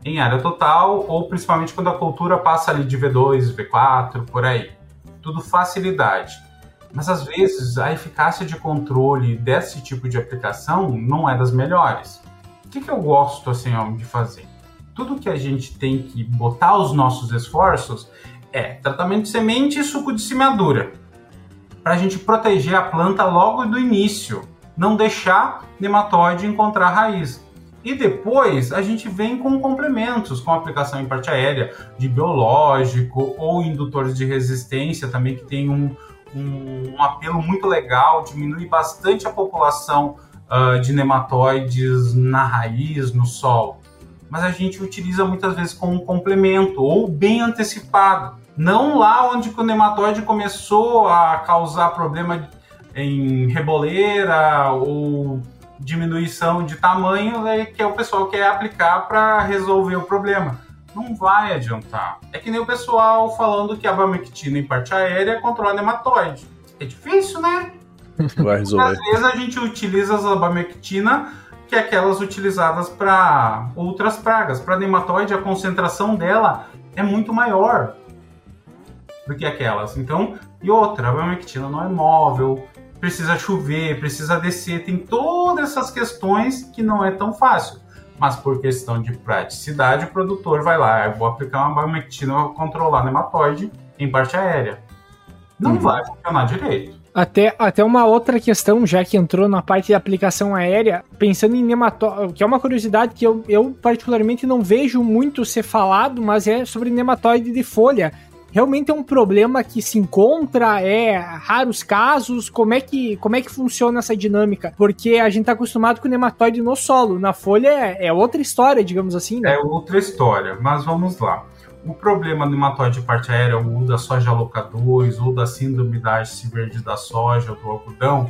em área total, ou principalmente quando a cultura passa ali de V2, V4, por aí. Tudo facilidade. Mas às vezes a eficácia de controle desse tipo de aplicação não é das melhores. O que, que eu gosto assim de fazer? Tudo que a gente tem que botar os nossos esforços é tratamento de semente e suco de semeadura. Para a gente proteger a planta logo do início, não deixar nematóide encontrar raiz. E depois a gente vem com complementos, com aplicação em parte aérea de biológico ou indutores de resistência também, que tem um, um, um apelo muito legal, diminui bastante a população uh, de nematóides na raiz, no solo. Mas a gente utiliza muitas vezes como um complemento ou bem antecipado. Não lá onde o nematóide começou a causar problema em reboleira ou diminuição de tamanho, é que é o pessoal quer aplicar para resolver o problema. Não vai adiantar. É que nem o pessoal falando que a abamectina em parte aérea controla nematóide. É difícil, né? Vai resolver. Às vezes a gente utiliza as abamectina, que é aquelas utilizadas para outras pragas. Para nematóide, a concentração dela é muito maior do que aquelas. Então, e outra, a abamectina não é móvel, precisa chover, precisa descer, tem todas essas questões que não é tão fácil. Mas por questão de praticidade, o produtor vai lá, eu vou aplicar uma abamectina para controlar nematóide em parte aérea. Não uhum. vai funcionar direito. Até, até uma outra questão, já que entrou na parte de aplicação aérea, pensando em nematóide, que é uma curiosidade que eu, eu particularmente não vejo muito ser falado, mas é sobre nematóide de folha. Realmente é um problema que se encontra, é raros casos, como é que, como é que funciona essa dinâmica? Porque a gente tá acostumado com o nematóide no solo, na folha é, é outra história, digamos assim, né? É outra história, mas vamos lá. O problema do nematóide de parte aérea, ou da soja loca2, ou da síndrome da haste verde da soja, ou do algodão,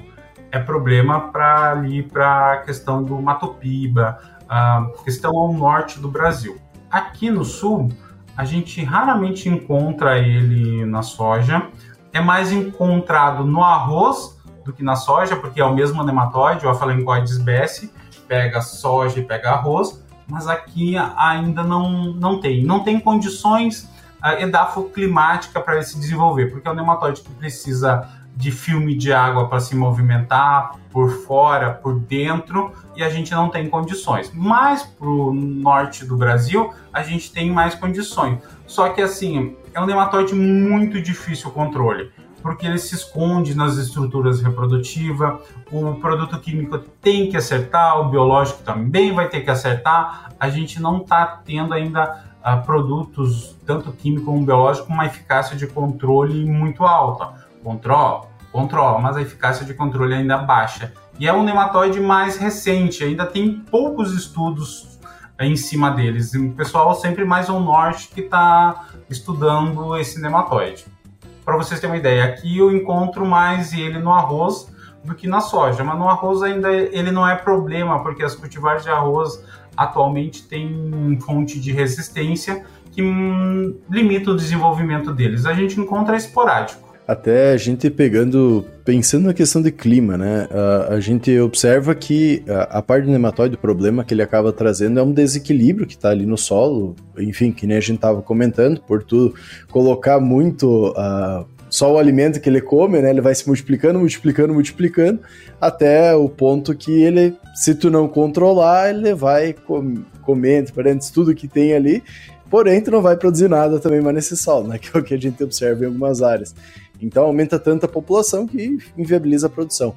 é problema para ali para a questão do matopiba, a questão ao norte do Brasil. Aqui no sul, a gente raramente encontra ele na soja. É mais encontrado no arroz do que na soja, porque é o mesmo nematóide, o Aphalencoides besse, pega soja e pega arroz mas aqui ainda não, não tem. Não tem condições uh, edafoclimática para ele se desenvolver, porque é um nematóide que precisa de filme de água para se movimentar por fora, por dentro, e a gente não tem condições. Mas para o norte do Brasil, a gente tem mais condições. Só que assim, é um nematóide muito difícil o controle porque ele se esconde nas estruturas reprodutivas, o produto químico tem que acertar, o biológico também vai ter que acertar. A gente não está tendo ainda uh, produtos, tanto químico como biológico, com uma eficácia de controle muito alta. Controla, controla, mas a eficácia de controle ainda baixa. E é um nematóide mais recente, ainda tem poucos estudos em cima deles. O pessoal sempre mais ao norte que está estudando esse nematóide. Para vocês terem uma ideia, aqui eu encontro mais ele no arroz do que na soja, mas no arroz ainda ele não é problema, porque as cultivares de arroz atualmente têm fonte de resistência que hum, limita o desenvolvimento deles. A gente encontra esporádico. Até a gente pegando, pensando na questão de clima, né? A, a gente observa que a, a, parte do nematóide, o problema que ele acaba trazendo é um desequilíbrio que está ali no solo, enfim, que nem a gente estava comentando, por tu colocar muito uh, só o alimento que ele come, né? Ele vai se multiplicando, multiplicando, multiplicando, até o ponto que ele, se tu não controlar, ele vai com, comendo, parentes, tudo que tem ali, porém tu não vai produzir nada também mais nesse solo, né? Que é o que a gente observa em algumas áreas. Então aumenta tanto a população que inviabiliza a produção.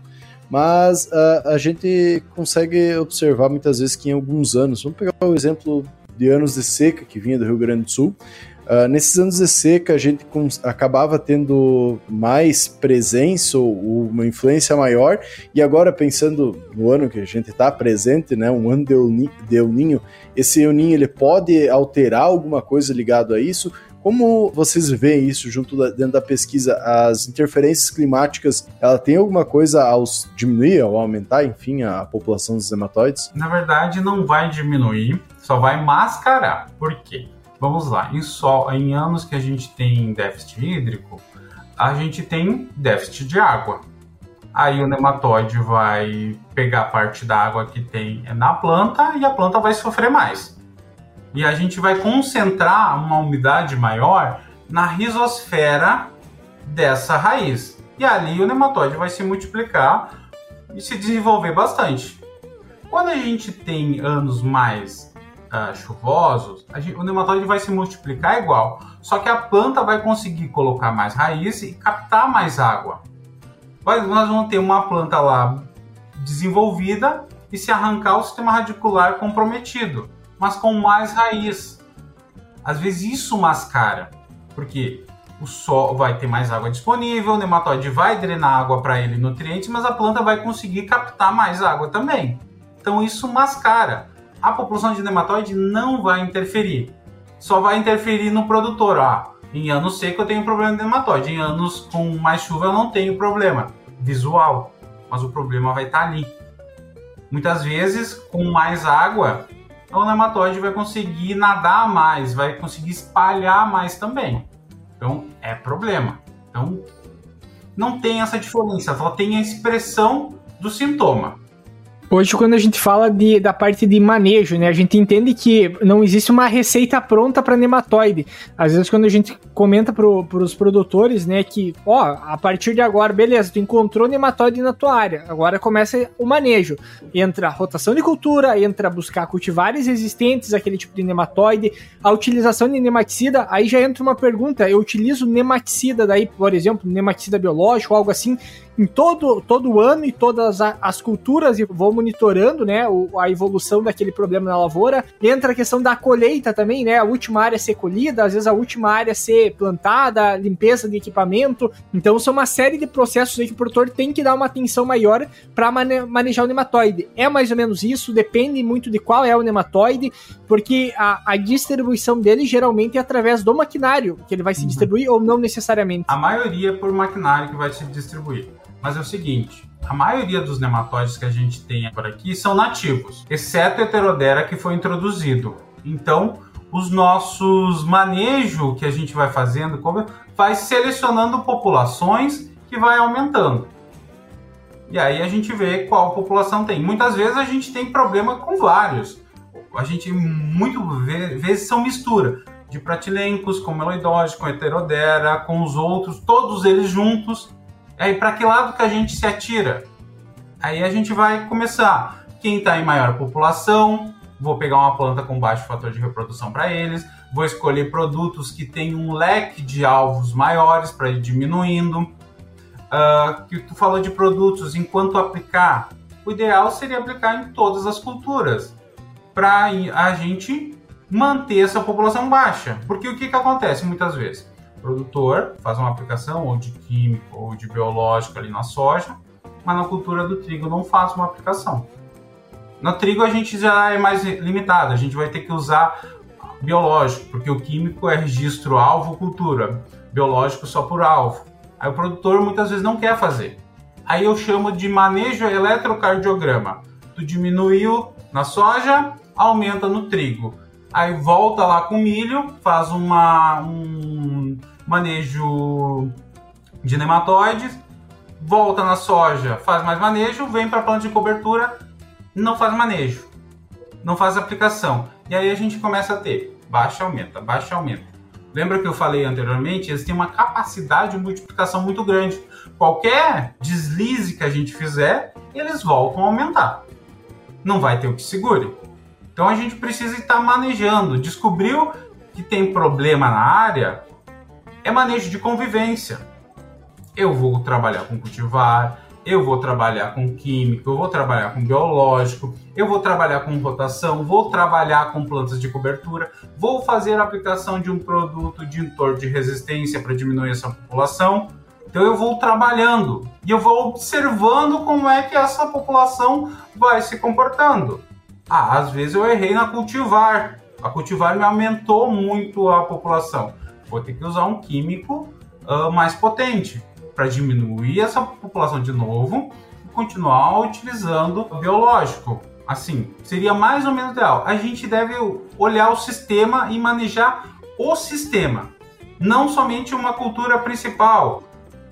Mas uh, a gente consegue observar muitas vezes que em alguns anos, vamos pegar o exemplo de anos de seca que vinha do Rio Grande do Sul, Uh, nesses anos de seca, a gente acabava tendo mais presença ou uma influência maior, e agora pensando no ano que a gente está presente, né, um ano de El Ninho, esse El Ninho ele pode alterar alguma coisa ligado a isso? Como vocês veem isso junto da, dentro da pesquisa? As interferências climáticas, ela tem alguma coisa ao diminuir, ou aumentar, enfim, a população dos nematóides? Na verdade, não vai diminuir, só vai mascarar. Por quê? Vamos lá, em, sol, em anos que a gente tem déficit hídrico, a gente tem déficit de água. Aí o nematóide vai pegar parte da água que tem na planta e a planta vai sofrer mais e a gente vai concentrar uma umidade maior na rizosfera dessa raiz. E ali o nematóide vai se multiplicar e se desenvolver bastante. Quando a gente tem anos mais uh, chuvosos, gente, o nematóide vai se multiplicar igual, só que a planta vai conseguir colocar mais raiz e captar mais água. Mas nós vamos ter uma planta lá desenvolvida e se arrancar o sistema radicular comprometido mas com mais raiz. Às vezes isso mascara, porque o sol vai ter mais água disponível, o nematóide vai drenar água para ele nutrientes, mas a planta vai conseguir captar mais água também. Então isso mascara. A população de nematóide não vai interferir. Só vai interferir no produtor. Ah, em ano seco eu tenho problema de nematóide, em anos com mais chuva eu não tenho problema. visual, mas o problema vai estar tá ali. Muitas vezes, com mais água, o nematóide vai conseguir nadar mais, vai conseguir espalhar mais também. Então, é problema. Então, não tem essa diferença, só tem a expressão do sintoma. Hoje, quando a gente fala de, da parte de manejo, né, a gente entende que não existe uma receita pronta para nematóide. Às vezes, quando a gente comenta para os produtores, né, que, ó, a partir de agora, beleza, tu encontrou nematóide na tua área, agora começa o manejo. Entra rotação de cultura, entra buscar cultivares resistentes àquele tipo de nematóide, a utilização de nematicida, aí já entra uma pergunta, eu utilizo nematicida daí, por exemplo, nematicida biológico, algo assim, em todo, todo ano e todas as culturas e vou monitorando, né, a evolução daquele problema na lavoura. Entra a questão da colheita também, né, a última área ser colhida, às vezes a última área ser plantada, limpeza de equipamento. Então são uma série de processos aí que o produtor tem que dar uma atenção maior para mane manejar o nematóide. É mais ou menos isso, depende muito de qual é o nematóide, porque a, a distribuição dele geralmente é através do maquinário que ele vai se uhum. distribuir ou não necessariamente. A maioria é por maquinário que vai se distribuir. Mas é o seguinte, a maioria dos nematóides que a gente tem por aqui são nativos, exceto heterodera que foi introduzido. Então, os nossos manejo que a gente vai fazendo vai selecionando populações que vai aumentando. E aí a gente vê qual população tem. Muitas vezes a gente tem problema com vários. A gente muito vezes são mistura de pratilencos com meloidose, com heterodera, com os outros, todos eles juntos Aí para que lado que a gente se atira? Aí a gente vai começar. Quem está em maior população, vou pegar uma planta com baixo fator de reprodução para eles, vou escolher produtos que têm um leque de alvos maiores para ir diminuindo. Uh, que tu falou de produtos, enquanto aplicar, o ideal seria aplicar em todas as culturas para a gente manter essa população baixa. Porque o que, que acontece muitas vezes? Produtor faz uma aplicação ou de químico ou de biológico ali na soja, mas na cultura do trigo não faz uma aplicação. No trigo a gente já é mais limitado, a gente vai ter que usar biológico, porque o químico é registro alvo cultura, biológico só por alvo. Aí o produtor muitas vezes não quer fazer. Aí eu chamo de manejo eletrocardiograma. Tu diminuiu na soja, aumenta no trigo. Aí volta lá com milho, faz uma, um, manejo de nematóides, volta na soja, faz mais manejo, vem para a planta de cobertura, não faz manejo, não faz aplicação. E aí a gente começa a ter baixa aumenta, baixa aumenta. Lembra que eu falei anteriormente? Eles têm uma capacidade de multiplicação muito grande. Qualquer deslize que a gente fizer, eles voltam a aumentar. Não vai ter o que segure. Então a gente precisa estar manejando. Descobriu que tem problema na área, é manejo de convivência. Eu vou trabalhar com cultivar, eu vou trabalhar com químico, eu vou trabalhar com biológico, eu vou trabalhar com rotação, vou trabalhar com plantas de cobertura, vou fazer a aplicação de um produto de entorno de resistência para diminuir essa população. Então eu vou trabalhando e eu vou observando como é que essa população vai se comportando. Ah, às vezes eu errei na cultivar. A cultivar me aumentou muito a população vou ter que usar um químico uh, mais potente para diminuir essa população de novo e continuar utilizando o biológico. Assim, seria mais ou menos ideal. A gente deve olhar o sistema e manejar o sistema, não somente uma cultura principal,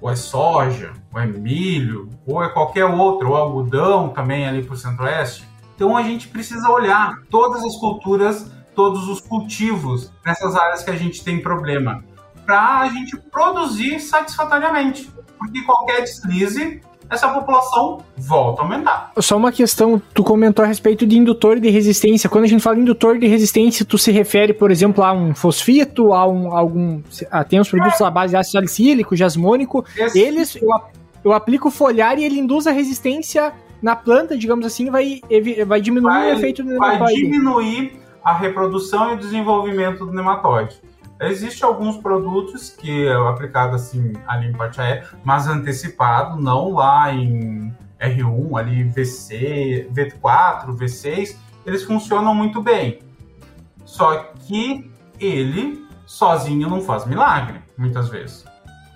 ou é soja, ou é milho, ou é qualquer outro, ou algodão também ali para o centro-oeste. Então a gente precisa olhar todas as culturas todos os cultivos nessas áreas que a gente tem problema, para a gente produzir satisfatoriamente. Porque qualquer deslize, essa população volta a aumentar. Só uma questão, tu comentou a respeito de indutor de resistência. Quando a gente fala indutor de resistência, tu se refere, por exemplo, a um fosfito, a um algum. A, tem os produtos à base de ácido salicílico, jasmônico. Esse... Eles, eu, eu aplico foliar e ele induz a resistência na planta, digamos assim, vai, vai diminuir vai, o efeito do Vai diminuir a reprodução e o desenvolvimento do nematóide. Existem alguns produtos que é aplicado assim ali em parte aérea, mas antecipado, não lá em R1, ali VC, V4, V6, eles funcionam muito bem. Só que ele sozinho não faz milagre, muitas vezes.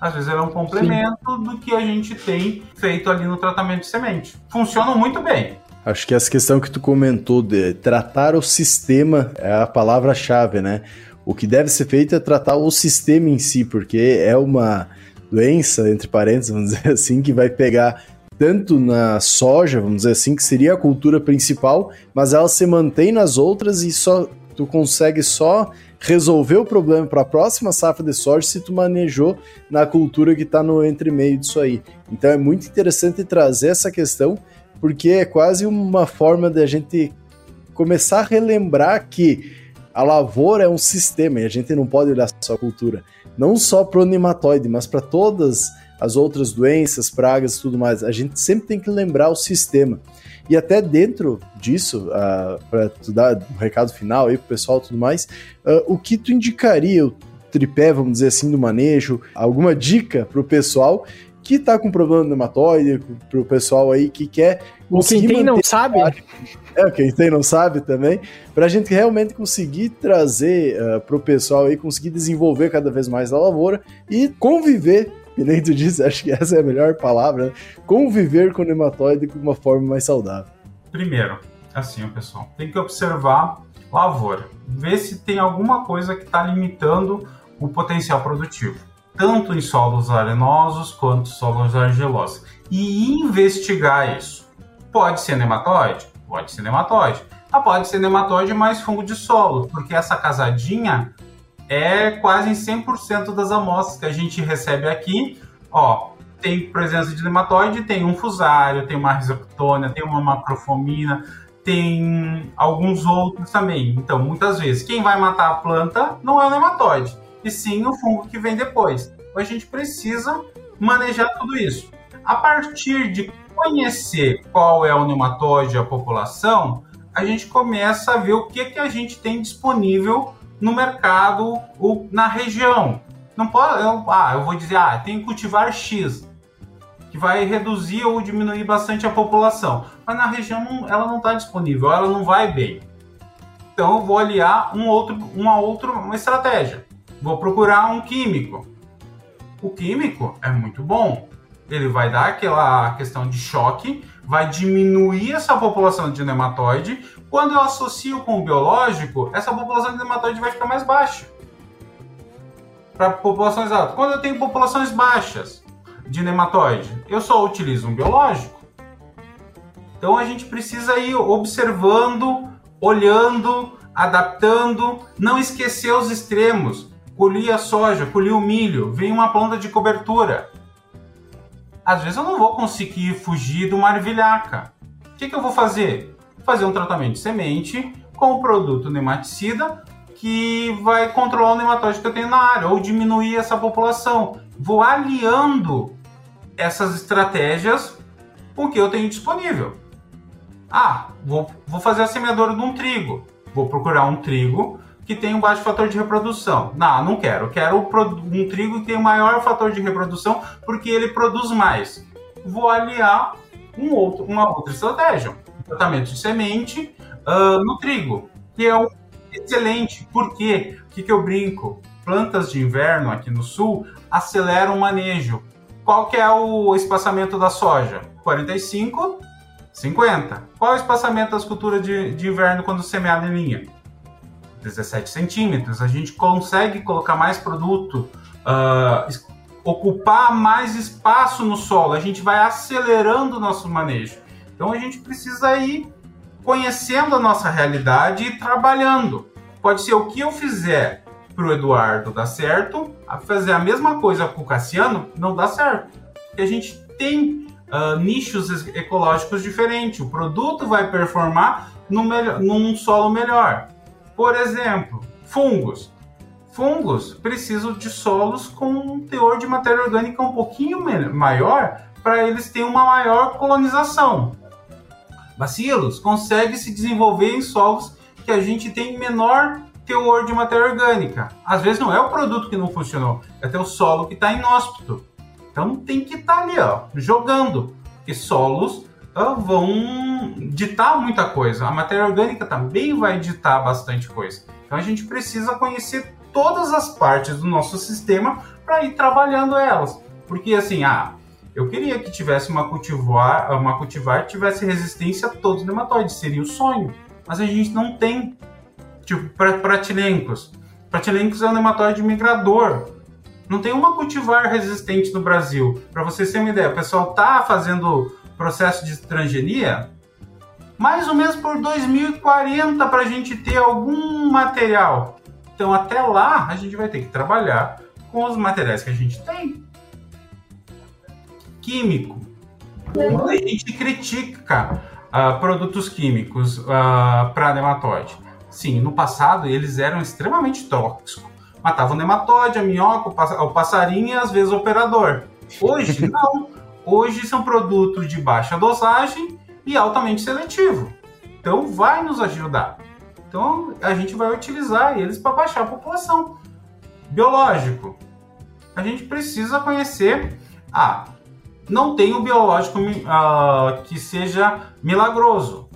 Às vezes ele é um complemento Sim. do que a gente tem feito ali no tratamento de semente. Funcionam muito bem. Acho que essa questão que tu comentou de tratar o sistema é a palavra-chave, né? O que deve ser feito é tratar o sistema em si, porque é uma doença, entre parênteses, vamos dizer assim, que vai pegar tanto na soja, vamos dizer assim, que seria a cultura principal, mas ela se mantém nas outras e só tu consegue só resolver o problema para a próxima safra de soja se tu manejou na cultura que está no entre meio disso aí. Então é muito interessante trazer essa questão, porque é quase uma forma de a gente começar a relembrar que a lavoura é um sistema e a gente não pode olhar só a cultura, não só para o nematóide, mas para todas as outras doenças, pragas e tudo mais. A gente sempre tem que lembrar o sistema. E até dentro disso, uh, ah, para dar um recado final aí pro pessoal e tudo mais, uh, o que tu indicaria, o tripé, vamos dizer assim, do manejo, alguma dica pro pessoal que tá com problema no nematóide, pro pessoal aí que quer Ou quem tem não sabe. É, quem tem não sabe também, pra gente realmente conseguir trazer uh, pro pessoal aí, conseguir desenvolver cada vez mais a lavoura e conviver e nem tu disse, acho que essa é a melhor palavra, né? conviver com o nematóide de uma forma mais saudável. Primeiro, assim, pessoal, tem que observar lavoura, ver se tem alguma coisa que está limitando o potencial produtivo, tanto em solos arenosos quanto solos argilosos, e investigar isso. Pode ser nematóide? Pode ser nematóide. Ah, pode ser nematóide mais fungo de solo, porque essa casadinha é quase em 100% das amostras que a gente recebe aqui. Ó, tem presença de nematóide, tem um fusário, tem uma risoptônia, tem uma macrofomina, tem alguns outros também. Então, muitas vezes, quem vai matar a planta não é o nematóide, e sim o fungo que vem depois. Então, a gente precisa manejar tudo isso. A partir de conhecer qual é o nematóide a população, a gente começa a ver o que, que a gente tem disponível no mercado ou na região. Não pode, eu, ah, eu vou dizer, ah, tem que cultivar X, que vai reduzir ou diminuir bastante a população. Mas na região ela não está disponível, ela não vai bem. Então eu vou aliar um outro, uma outra uma estratégia. Vou procurar um químico. O químico é muito bom. Ele vai dar aquela questão de choque, vai diminuir essa população de nematóide, quando eu associo com o biológico, essa população de nematóide vai ficar mais baixa. Para populações altas. Quando eu tenho populações baixas de nematóide, eu só utilizo um biológico. Então a gente precisa ir observando, olhando, adaptando, não esquecer os extremos. Colhi a soja, colhi o milho, vem uma planta de cobertura. Às vezes eu não vou conseguir fugir de uma ervilhaca. O que, que eu vou fazer? fazer um tratamento de semente com o produto nematicida que vai controlar o nematóide que eu tenho na área ou diminuir essa população. Vou aliando essas estratégias com o que eu tenho disponível. Ah, vou, vou fazer a semeadora de um trigo. Vou procurar um trigo que tem um baixo fator de reprodução. Não, não quero. Quero um trigo que tem maior fator de reprodução porque ele produz mais. Vou aliar um outro, uma outra estratégia tratamento de semente uh, no trigo, que é um excelente. Por quê? O que, que eu brinco? Plantas de inverno aqui no sul aceleram o manejo. Qual que é o espaçamento da soja? 45, 50. Qual é o espaçamento das culturas de, de inverno quando semeada em linha? 17 centímetros. A gente consegue colocar mais produto, uh, ocupar mais espaço no solo. A gente vai acelerando o nosso manejo. Então a gente precisa ir conhecendo a nossa realidade e trabalhando. Pode ser o que eu fizer para o Eduardo dar certo, a fazer a mesma coisa com o Cassiano não dá certo. Porque a gente tem uh, nichos ecológicos diferentes. O produto vai performar no melhor, num solo melhor. Por exemplo, fungos. Fungos precisam de solos com um teor de matéria orgânica um pouquinho maior para eles terem uma maior colonização bacilos consegue se desenvolver em solos que a gente tem menor teor de matéria orgânica. Às vezes não é o produto que não funcionou, é até o solo que está inóspito. Então tem que estar tá ali, ó, jogando, porque solos vão ditar muita coisa. A matéria orgânica também vai ditar bastante coisa. Então a gente precisa conhecer todas as partes do nosso sistema para ir trabalhando elas. Porque assim, ah, eu queria que tivesse uma cultivar, uma cultivar que tivesse resistência a todos os nematóides, seria o sonho. Mas a gente não tem. Tipo, pratilencos. Pratilencos é um nematóide migrador. Não tem uma cultivar resistente no Brasil. Para você ter uma ideia, o pessoal tá fazendo processo de transgenia mais ou menos por 2040 para a gente ter algum material. Então até lá a gente vai ter que trabalhar com os materiais que a gente tem. Químico. A gente critica uh, produtos químicos uh, ah, para nematóide. Sim, no passado eles eram extremamente tóxicos. Matavam o nematóide, a minhoca, o passarinho e às vezes o operador. Hoje não. Hoje são produtos de baixa dosagem e altamente seletivo. Então vai nos ajudar. Então a gente vai utilizar eles para baixar a população. Biológico. A gente precisa conhecer. Ah, não tem o biológico uh, que seja milagroso.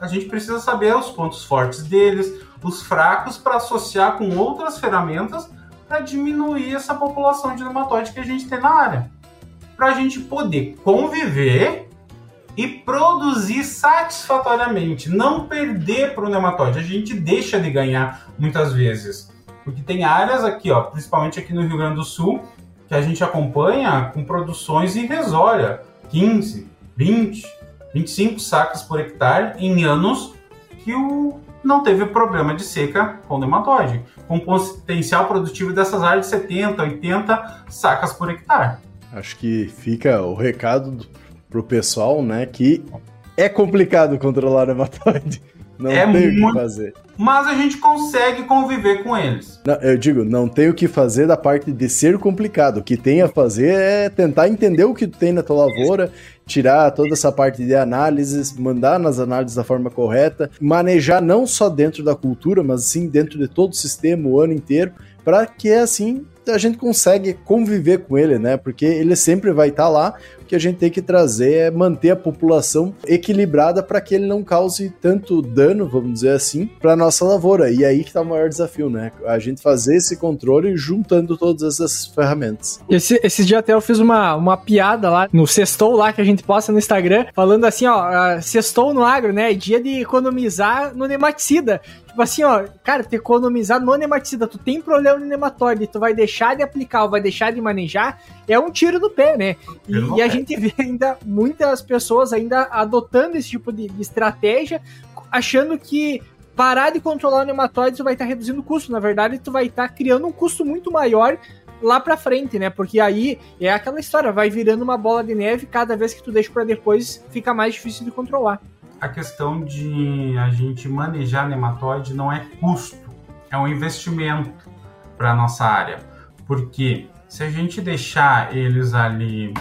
A gente precisa saber os pontos fortes deles, os fracos, para associar com outras ferramentas para diminuir essa população de nematóide que a gente tem na área. Para a gente poder conviver e produzir satisfatoriamente, não perder para o nematóide. A gente deixa de ganhar muitas vezes. Porque tem áreas aqui, ó, principalmente aqui no Rio Grande do Sul, que a gente acompanha com produções irrisórias, 15, 20, 25 sacas por hectare em anos que o não teve problema de seca com nematóide, com potencial produtivo dessas áreas de 70, 80 sacas por hectare. Acho que fica o recado pro pessoal, né, que é complicado controlar nematóide. Não é tem muito... o que fazer. Mas a gente consegue conviver com eles. Não, eu digo, não tem o que fazer da parte de ser complicado. O que tem a fazer é tentar entender o que tu tem na tua lavoura, tirar toda essa parte de análises, mandar nas análises da forma correta, manejar não só dentro da cultura, mas sim dentro de todo o sistema o ano inteiro, para que assim a gente consegue conviver com ele, né? Porque ele sempre vai estar tá lá. O que a gente tem que trazer é manter a população equilibrada para que ele não cause tanto dano, vamos dizer assim, para nossa lavoura. E aí que está o maior desafio, né? A gente fazer esse controle juntando todas essas ferramentas. Esse, esse dia até eu fiz uma, uma piada lá no sextou lá que a gente posta no Instagram, falando assim, ó, sextou no agro, né? Dia de economizar no nematicida. Tipo assim, ó, cara, tu economizar no nematicida, tu tem problema no nematóide, tu vai deixar de aplicar ou vai deixar de manejar, é um tiro no pé, né? E, e a gente vê ainda muitas pessoas ainda adotando esse tipo de, de estratégia, achando que parar de controlar o nematóide vai estar tá reduzindo o custo. Na verdade, tu vai estar tá criando um custo muito maior lá pra frente, né? Porque aí é aquela história, vai virando uma bola de neve, cada vez que tu deixa para depois, fica mais difícil de controlar a questão de a gente manejar nematóide não é custo, é um investimento para nossa área. Porque se a gente deixar eles ali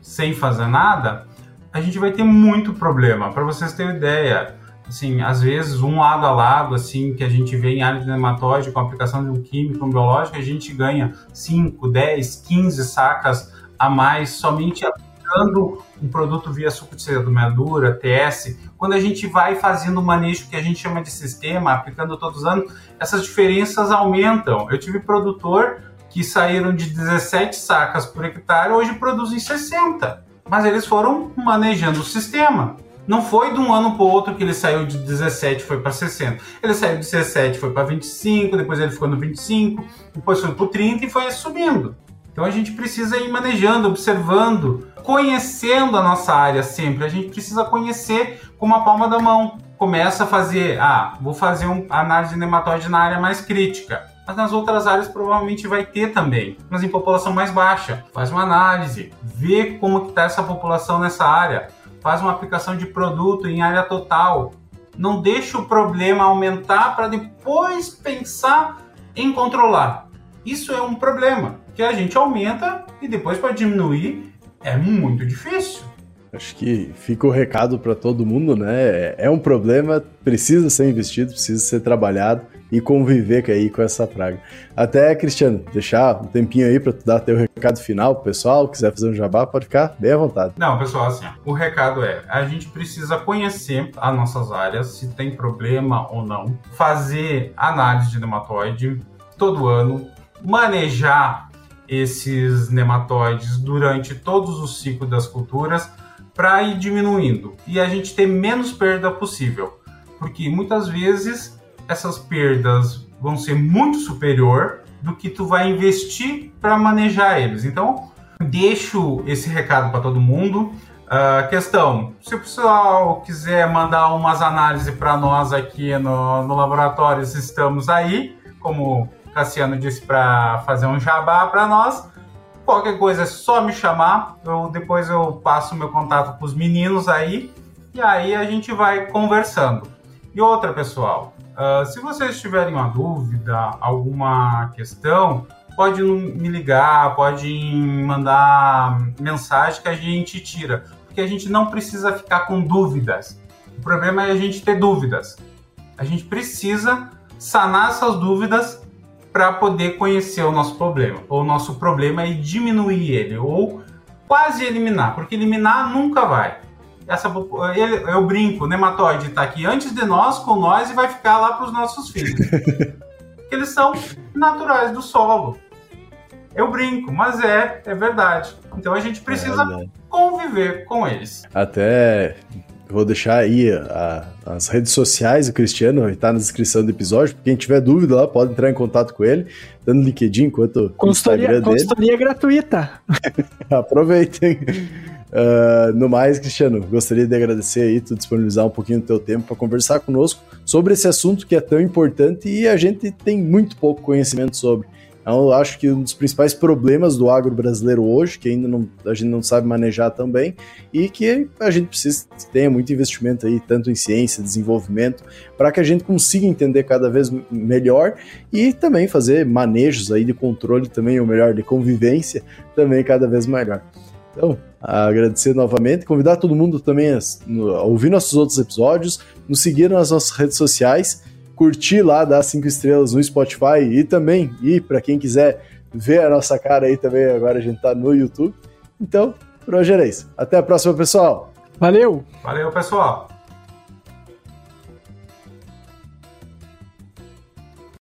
sem fazer nada, a gente vai ter muito problema. Para vocês terem ideia, assim, às vezes um lado a lado, assim, que a gente vê em área de nematóide com a aplicação de um químico, um biológico, a gente ganha 5, 10, 15 sacas a mais somente aplicando um produto via suco de semeadura, TS, quando a gente vai fazendo o manejo que a gente chama de sistema, aplicando todos os anos, essas diferenças aumentam. Eu tive produtor que saíram de 17 sacas por hectare, hoje produzem 60. Mas eles foram manejando o sistema. Não foi de um ano para o outro que ele saiu de 17 e foi para 60. Ele saiu de 17 foi para 25, depois ele ficou no 25, depois foi para o 30 e foi subindo. Então a gente precisa ir manejando, observando, conhecendo a nossa área sempre. A gente precisa conhecer com uma palma da mão. Começa a fazer, ah, vou fazer uma análise de nematóide na área mais crítica. Mas nas outras áreas provavelmente vai ter também, mas em população mais baixa. Faz uma análise, vê como está essa população nessa área, faz uma aplicação de produto em área total. Não deixa o problema aumentar para depois pensar em controlar. Isso é um problema que a gente aumenta e depois para diminuir é muito difícil. Acho que fica o recado para todo mundo, né? É um problema, precisa ser investido, precisa ser trabalhado e conviver aí com essa praga. Até, Cristiano, deixar um tempinho aí para tu dar teu recado final pro pessoal, quiser fazer um jabá, pode ficar bem à vontade. Não, pessoal, assim, o recado é, a gente precisa conhecer as nossas áreas, se tem problema ou não, fazer análise de nematóide todo ano, manejar esses nematóides durante todos os ciclos das culturas para ir diminuindo e a gente ter menos perda possível. Porque muitas vezes essas perdas vão ser muito superior do que tu vai investir para manejar eles. Então, deixo esse recado para todo mundo. Uh, questão: se o pessoal quiser mandar umas análises para nós aqui no, no laboratório, estamos aí. Como Cassiano disse, para fazer um jabá para nós. Qualquer coisa é só me chamar. Eu, depois eu passo meu contato para os meninos aí. E aí a gente vai conversando. E outra, pessoal, uh, se vocês tiverem uma dúvida, alguma questão, pode me ligar, pode mandar mensagem que a gente tira porque a gente não precisa ficar com dúvidas. O problema é a gente ter dúvidas. A gente precisa sanar essas dúvidas para poder conhecer o nosso problema. Ou o nosso problema é diminuir ele, ou quase eliminar, porque eliminar nunca vai. Essa, ele, eu brinco, o nematóide está aqui antes de nós, com nós, e vai ficar lá para os nossos filhos. Eles são naturais do solo. Eu brinco, mas é, é verdade. Então a gente precisa é conviver com eles. Até vou deixar aí a, as redes sociais do Cristiano, está na descrição do episódio. Quem tiver dúvida lá, pode entrar em contato com ele, dando LinkedIn quanto consultoria, Instagram dele. Consultoria gratuita. Aproveitem. Uh, no mais, Cristiano, gostaria de agradecer aí tu disponibilizar um pouquinho do teu tempo para conversar conosco sobre esse assunto que é tão importante e a gente tem muito pouco conhecimento sobre. Então, eu acho que um dos principais problemas do agro brasileiro hoje, que ainda não, a gente não sabe manejar também, e que a gente precisa que tenha muito investimento aí, tanto em ciência, desenvolvimento, para que a gente consiga entender cada vez melhor e também fazer manejos aí de controle também, ou melhor, de convivência também cada vez melhor. Então, agradecer novamente, convidar todo mundo também a, a ouvir nossos outros episódios, nos seguir nas nossas redes sociais curtir lá, dar cinco estrelas no Spotify e também, e para quem quiser ver a nossa cara aí também, agora a gente tá no YouTube. Então, por hoje era isso. Até a próxima, pessoal. Valeu! Valeu, pessoal!